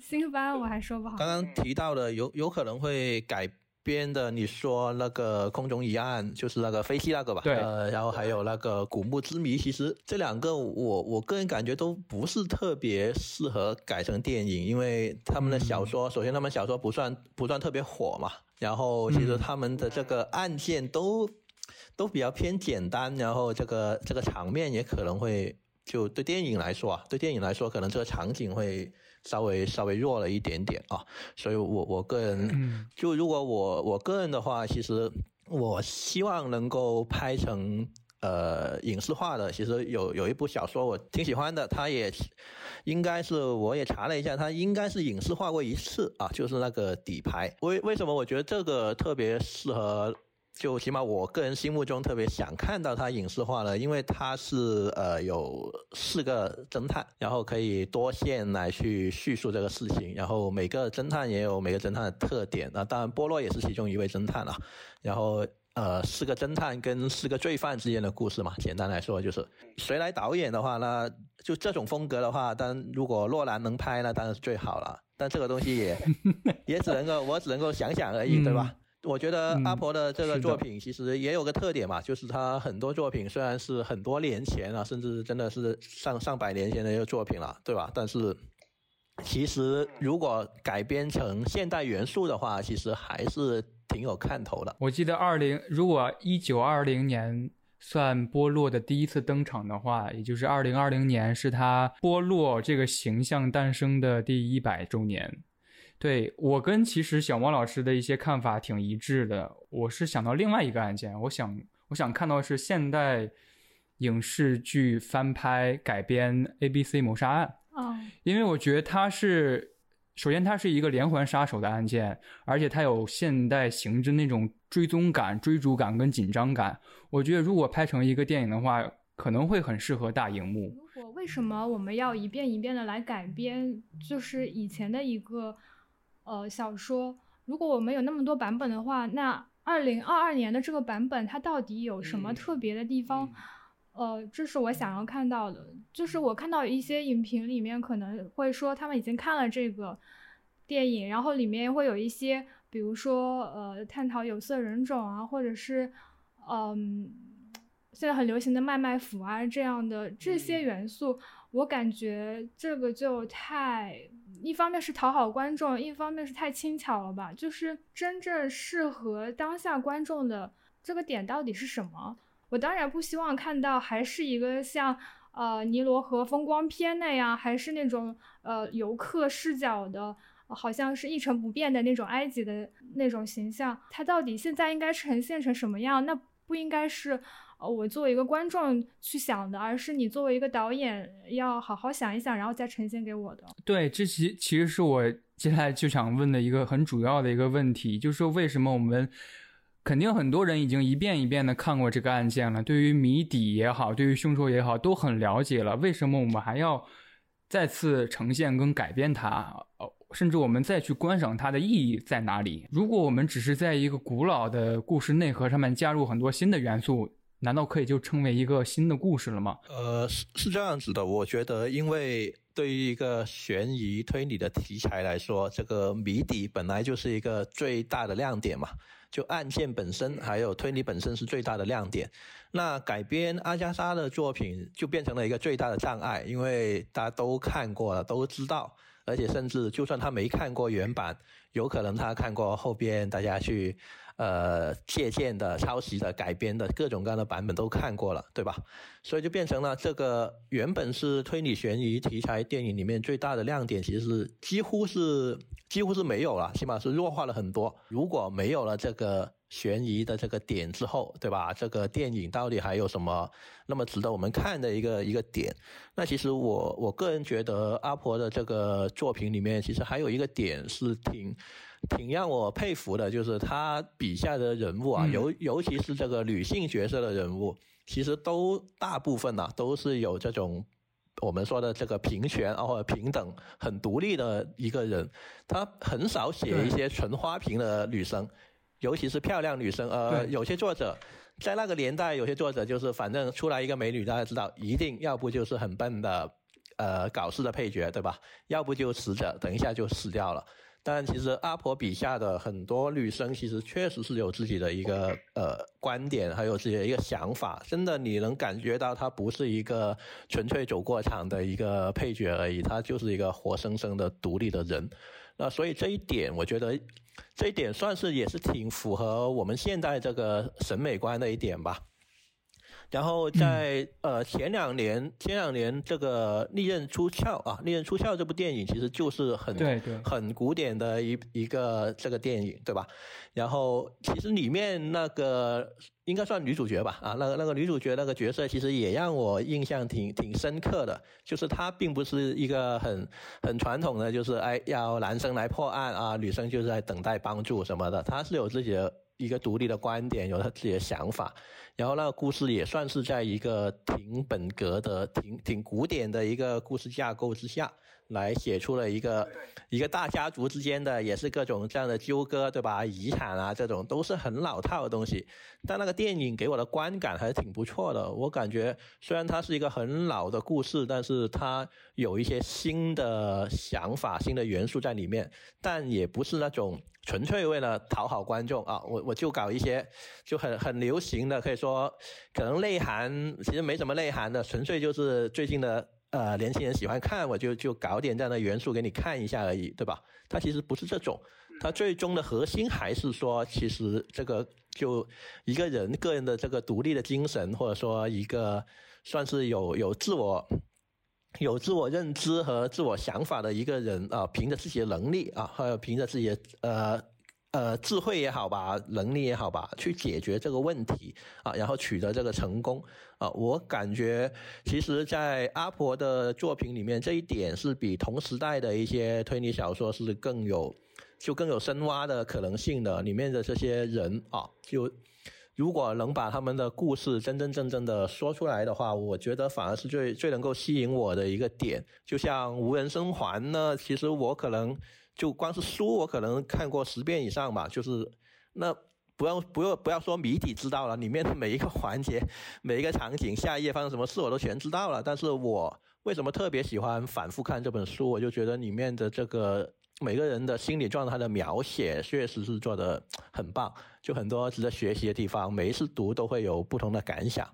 新番我还说不好。刚刚提到的有有可能会改。编的，你说那个空中疑案就是那个飞机那个吧？对。呃，然后还有那个古墓之谜，其实这两个我我个人感觉都不是特别适合改成电影，因为他们的小说，首先他们小说不算不算特别火嘛，然后其实他们的这个案件都都比较偏简单，然后这个这个场面也可能会就对电影来说啊，对电影来说可能这个场景会稍微稍微弱了一点点啊，所以我我个人就如果我我个人的话，其实我希望能够拍成。呃，影视化的其实有有一部小说我挺喜欢的，它也应该是我也查了一下，它应该是影视化过一次啊，就是那个底牌。为为什么我觉得这个特别适合？就起码我个人心目中特别想看到它影视化呢？因为它是呃有四个侦探，然后可以多线来去叙述这个事情，然后每个侦探也有每个侦探的特点。那当然波洛也是其中一位侦探了，然后。呃，四个侦探跟四个罪犯之间的故事嘛，简单来说就是谁来导演的话，那就这种风格的话，但如果洛兰能拍，那当然是最好了。但这个东西也 也只能够我只能够想想而已，对吧？我觉得阿婆的这个作品其实也有个特点嘛，就是她很多作品虽然是很多年前啊，甚至真的是上上百年前的一个作品了，对吧？但是其实如果改编成现代元素的话，其实还是。挺有看头的。我记得二零，如果一九二零年算波洛的第一次登场的话，也就是二零二零年是他波洛这个形象诞生的第一百周年。对我跟其实小猫老师的一些看法挺一致的。我是想到另外一个案件，我想我想看到是现代影视剧翻拍改编《A B C 谋杀案》啊，因为我觉得它是。首先，它是一个连环杀手的案件，而且它有现代刑侦那种追踪感、追逐感跟紧张感。我觉得如果拍成一个电影的话，可能会很适合大荧幕。如果为什么我们要一遍一遍的来改编，就是以前的一个呃小说？如果我们有那么多版本的话，那二零二二年的这个版本它到底有什么特别的地方？呃，这是我想要看到的，就是我看到一些影评里面可能会说他们已经看了这个电影，然后里面会有一些，比如说呃，探讨有色人种啊，或者是嗯，现在很流行的麦麦腐啊这样的这些元素，我感觉这个就太，一方面是讨好观众，一方面是太轻巧了吧，就是真正适合当下观众的这个点到底是什么？我当然不希望看到还是一个像呃尼罗河风光片那样，还是那种呃游客视角的，好像是一成不变的那种埃及的那种形象。它到底现在应该呈现成什么样？那不应该是呃我作为一个观众去想的，而是你作为一个导演要好好想一想，然后再呈现给我的。对，这其其实是我接下来就想问的一个很主要的一个问题，就是说为什么我们。肯定很多人已经一遍一遍的看过这个案件了，对于谜底也好，对于凶手也好，都很了解了。为什么我们还要再次呈现跟改变它？哦，甚至我们再去观赏它的意义在哪里？如果我们只是在一个古老的故事内核上面加入很多新的元素，难道可以就称为一个新的故事了吗？呃，是是这样子的。我觉得，因为对于一个悬疑推理的题材来说，这个谜底本来就是一个最大的亮点嘛。就案件本身，还有推理本身是最大的亮点。那改编阿加莎的作品就变成了一个最大的障碍，因为大家都看过了，都知道，而且甚至就算他没看过原版，有可能他看过后边大家去。呃，借鉴的、抄袭的、改编的各种各样的版本都看过了，对吧？所以就变成了这个原本是推理悬疑题材电影里面最大的亮点，其实几乎是几乎是没有了，起码是弱化了很多。如果没有了这个悬疑的这个点之后，对吧？这个电影到底还有什么那么值得我们看的一个一个点？那其实我我个人觉得阿婆的这个作品里面，其实还有一个点是挺。挺让我佩服的，就是他笔下的人物啊，尤尤其是这个女性角色的人物，其实都大部分呐都是有这种我们说的这个平权啊或者平等、很独立的一个人。他很少写一些纯花瓶的女生，尤其是漂亮女生。呃，有些作者在那个年代，有些作者就是反正出来一个美女，大家知道一定要不就是很笨的呃搞事的配角，对吧？要不就死者，等一下就死掉了。但其实阿婆笔下的很多女生，其实确实是有自己的一个呃观点，还有自己的一个想法。真的，你能感觉到她不是一个纯粹走过场的一个配角而已，她就是一个活生生的独立的人。那所以这一点，我觉得这一点算是也是挺符合我们现在这个审美观的一点吧。然后在呃前两年，前两年这个《利刃出鞘》啊，《利刃出鞘》这部电影其实就是很对对很古典的一一个这个电影，对吧？然后其实里面那个应该算女主角吧，啊，那个那个女主角那个角色其实也让我印象挺挺深刻的，就是她并不是一个很很传统的，就是哎要男生来破案啊，女生就是在等待帮助什么的，她是有自己的一个独立的观点，有他自己的想法。然后那个故事也算是在一个挺本格的、挺挺古典的一个故事架构之下来写出了一个一个大家族之间的也是各种这样的纠葛，对吧？遗产啊，这种都是很老套的东西。但那个电影给我的观感还是挺不错的。我感觉虽然它是一个很老的故事，但是它有一些新的想法、新的元素在里面，但也不是那种。纯粹为了讨好观众啊，我我就搞一些就很很流行的，可以说可能内涵其实没什么内涵的，纯粹就是最近的呃年轻人喜欢看，我就就搞点这样的元素给你看一下而已，对吧？它其实不是这种，它最终的核心还是说，其实这个就一个人个人的这个独立的精神，或者说一个算是有有自我。有自我认知和自我想法的一个人啊，凭着自己的能力啊，还有凭着自己的呃呃智慧也好吧，能力也好吧，去解决这个问题啊，然后取得这个成功啊，我感觉其实，在阿婆的作品里面，这一点是比同时代的一些推理小说是更有就更有深挖的可能性的，里面的这些人啊，就。如果能把他们的故事真真正正的说出来的话，我觉得反而是最最能够吸引我的一个点。就像《无人生还》呢，其实我可能就光是书，我可能看过十遍以上吧。就是那不要不要不要说谜底知道了，里面的每一个环节、每一个场景、下一页发生什么事我都全知道了。但是我为什么特别喜欢反复看这本书？我就觉得里面的这个。每个人的心理状态的描写确实是做的很棒，就很多值得学习的地方。每一次读都会有不同的感想。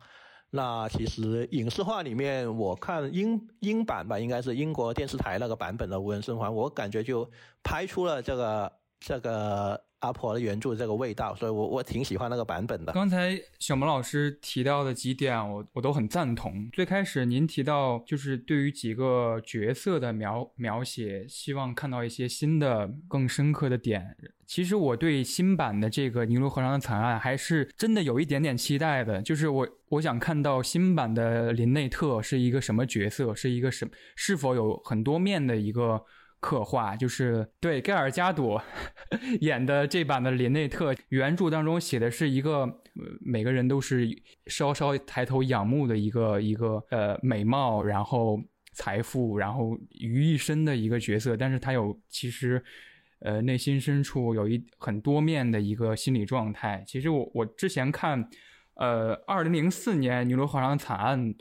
那其实影视化里面，我看英英版吧，应该是英国电视台那个版本的《无人生还》，我感觉就拍出了这个这个。阿婆的原著这个味道，所以我我挺喜欢那个版本的。刚才小萌老师提到的几点，我我都很赞同。最开始您提到就是对于几个角色的描描写，希望看到一些新的、更深刻的点。其实我对新版的这个《尼罗河上的惨案》还是真的有一点点期待的，就是我我想看到新版的林内特是一个什么角色，是一个什是否有很多面的一个。刻画就是对盖尔加朵 演的这版的林内特，原著当中写的是一个每个人都是稍稍抬头仰慕的一个一个呃美貌，然后财富，然后于一身的一个角色，但是他有其实呃内心深处有一很多面的一个心理状态。其实我我之前看呃二零零四年尼罗河上惨案。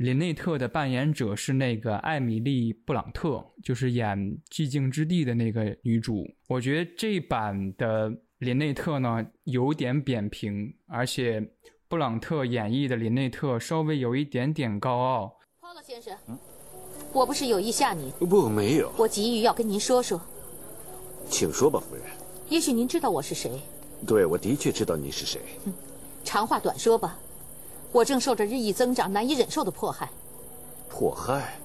林内特的扮演者是那个艾米丽·布朗特，就是演《寂静之地》的那个女主。我觉得这版的林内特呢有点扁平，而且布朗特演绎的林内特稍微有一点点高傲。帕洛先生，嗯我不是有意吓您，不，没有。我急于要跟您说说，请说吧，夫人。也许您知道我是谁？对，我的确知道你是谁。长话短说吧。我正受着日益增长、难以忍受的迫害。迫害？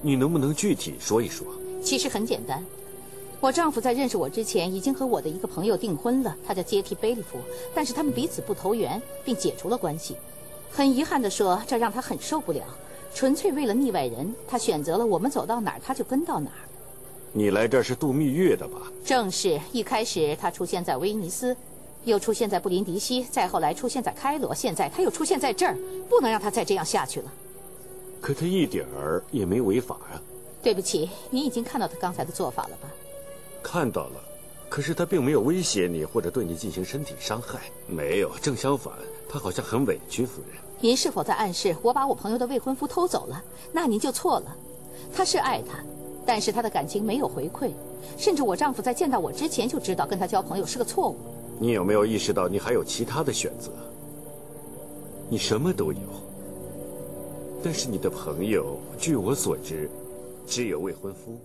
你能不能具体说一说？其实很简单，我丈夫在认识我之前，已经和我的一个朋友订婚了，他叫杰提·贝利夫。但是他们彼此不投缘，并解除了关系。很遗憾地说，这让他很受不了。纯粹为了腻歪人，他选择了我们走到哪儿，他就跟到哪儿。你来这儿是度蜜月的吧？正是。一开始他出现在威尼斯。又出现在布林迪西，再后来出现在开罗，现在他又出现在这儿，不能让他再这样下去了。可他一点儿也没违法啊！对不起，您已经看到他刚才的做法了吧？看到了，可是他并没有威胁你或者对你进行身体伤害，没有，正相反，他好像很委屈。夫人，您是否在暗示我把我朋友的未婚夫偷走了？那您就错了。他是爱他，但是他的感情没有回馈，甚至我丈夫在见到我之前就知道跟他交朋友是个错误。你有没有意识到，你还有其他的选择？你什么都有，但是你的朋友，据我所知，只有未婚夫。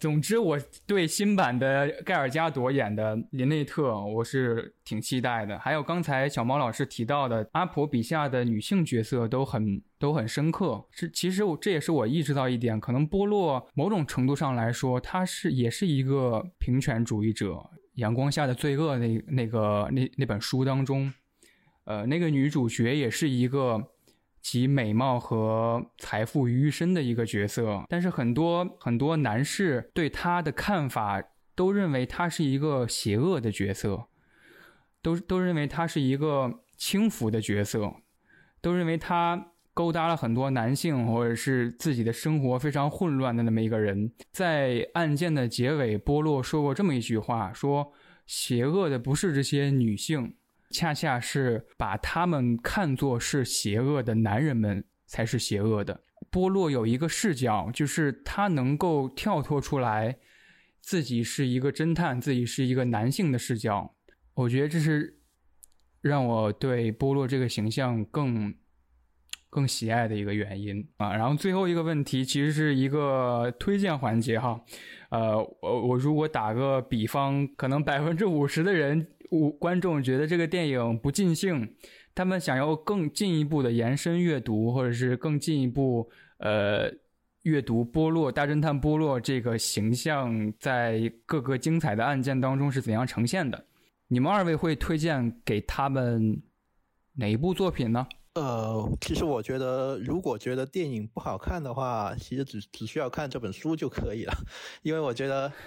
总之，我对新版的盖尔加朵演的林内特，我是挺期待的。还有刚才小猫老师提到的阿婆笔下的女性角色，都很都很深刻。是，其实我这也是我意识到一点，可能波洛某种程度上来说，他是也是一个平权主义者。阳光下的罪恶那那个那那本书当中，呃，那个女主角也是一个。集美貌和财富于一身的一个角色，但是很多很多男士对她的看法都认为她是一个邪恶的角色，都都认为她是一个轻浮的角色，都认为她勾搭了很多男性，或者是自己的生活非常混乱的那么一个人。在案件的结尾，波洛说过这么一句话：说邪恶的不是这些女性。恰恰是把他们看作是邪恶的男人们才是邪恶的。波洛有一个视角，就是他能够跳脱出来，自己是一个侦探，自己是一个男性的视角。我觉得这是让我对波洛这个形象更更喜爱的一个原因啊。然后最后一个问题，其实是一个推荐环节哈。呃，我我如果打个比方，可能百分之五十的人。观众觉得这个电影不尽兴，他们想要更进一步的延伸阅读，或者是更进一步呃阅读波洛大侦探波洛这个形象在各个精彩的案件当中是怎样呈现的。你们二位会推荐给他们哪一部作品呢？呃，其实我觉得，如果觉得电影不好看的话，其实只只需要看这本书就可以了，因为我觉得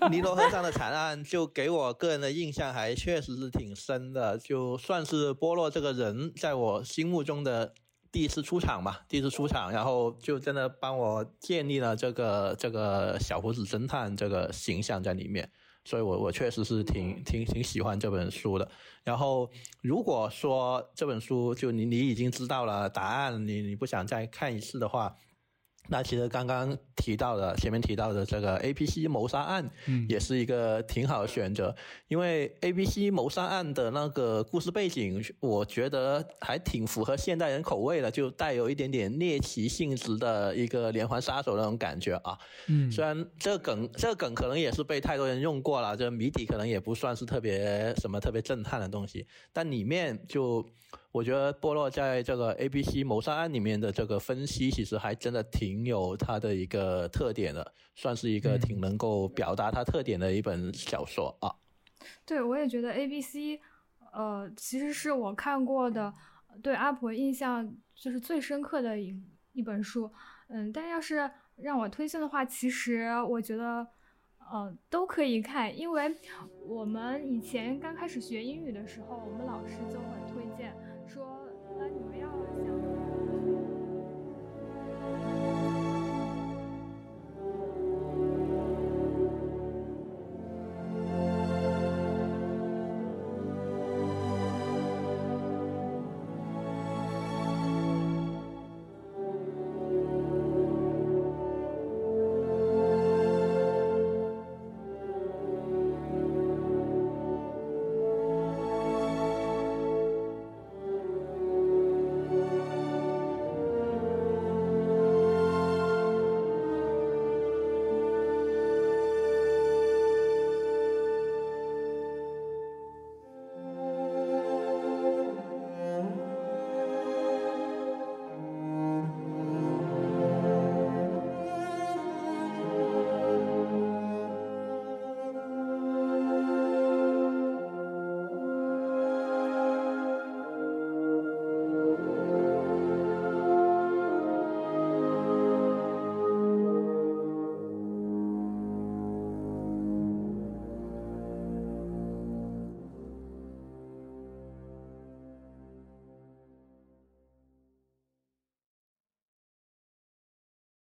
《尼罗河上的惨案》就给我个人的印象还确实是挺深的，就算是波洛这个人在我心目中的第一次出场嘛，第一次出场，然后就真的帮我建立了这个这个小胡子侦探这个形象在里面。所以，我我确实是挺挺挺喜欢这本书的。然后，如果说这本书就你你已经知道了答案，你你不想再看一次的话。那其实刚刚提到的，前面提到的这个 A P C 谋杀案，嗯，也是一个挺好的选择，因为 A P C 谋杀案的那个故事背景，我觉得还挺符合现代人口味的，就带有一点点猎奇性质的一个连环杀手那种感觉啊。嗯，虽然这个梗，这个梗可能也是被太多人用过了，这谜底可能也不算是特别什么特别震撼的东西，但里面就。我觉得波洛在这个 A B C 谋杀案里面的这个分析，其实还真的挺有它的一个特点的，算是一个挺能够表达它特点的一本小说啊。对，我也觉得 A B C，呃，其实是我看过的对阿婆印象就是最深刻的一一本书。嗯，但要是让我推荐的话，其实我觉得，呃，都可以看，因为我们以前刚开始学英语的时候，我们老师就会推荐。说那你们要想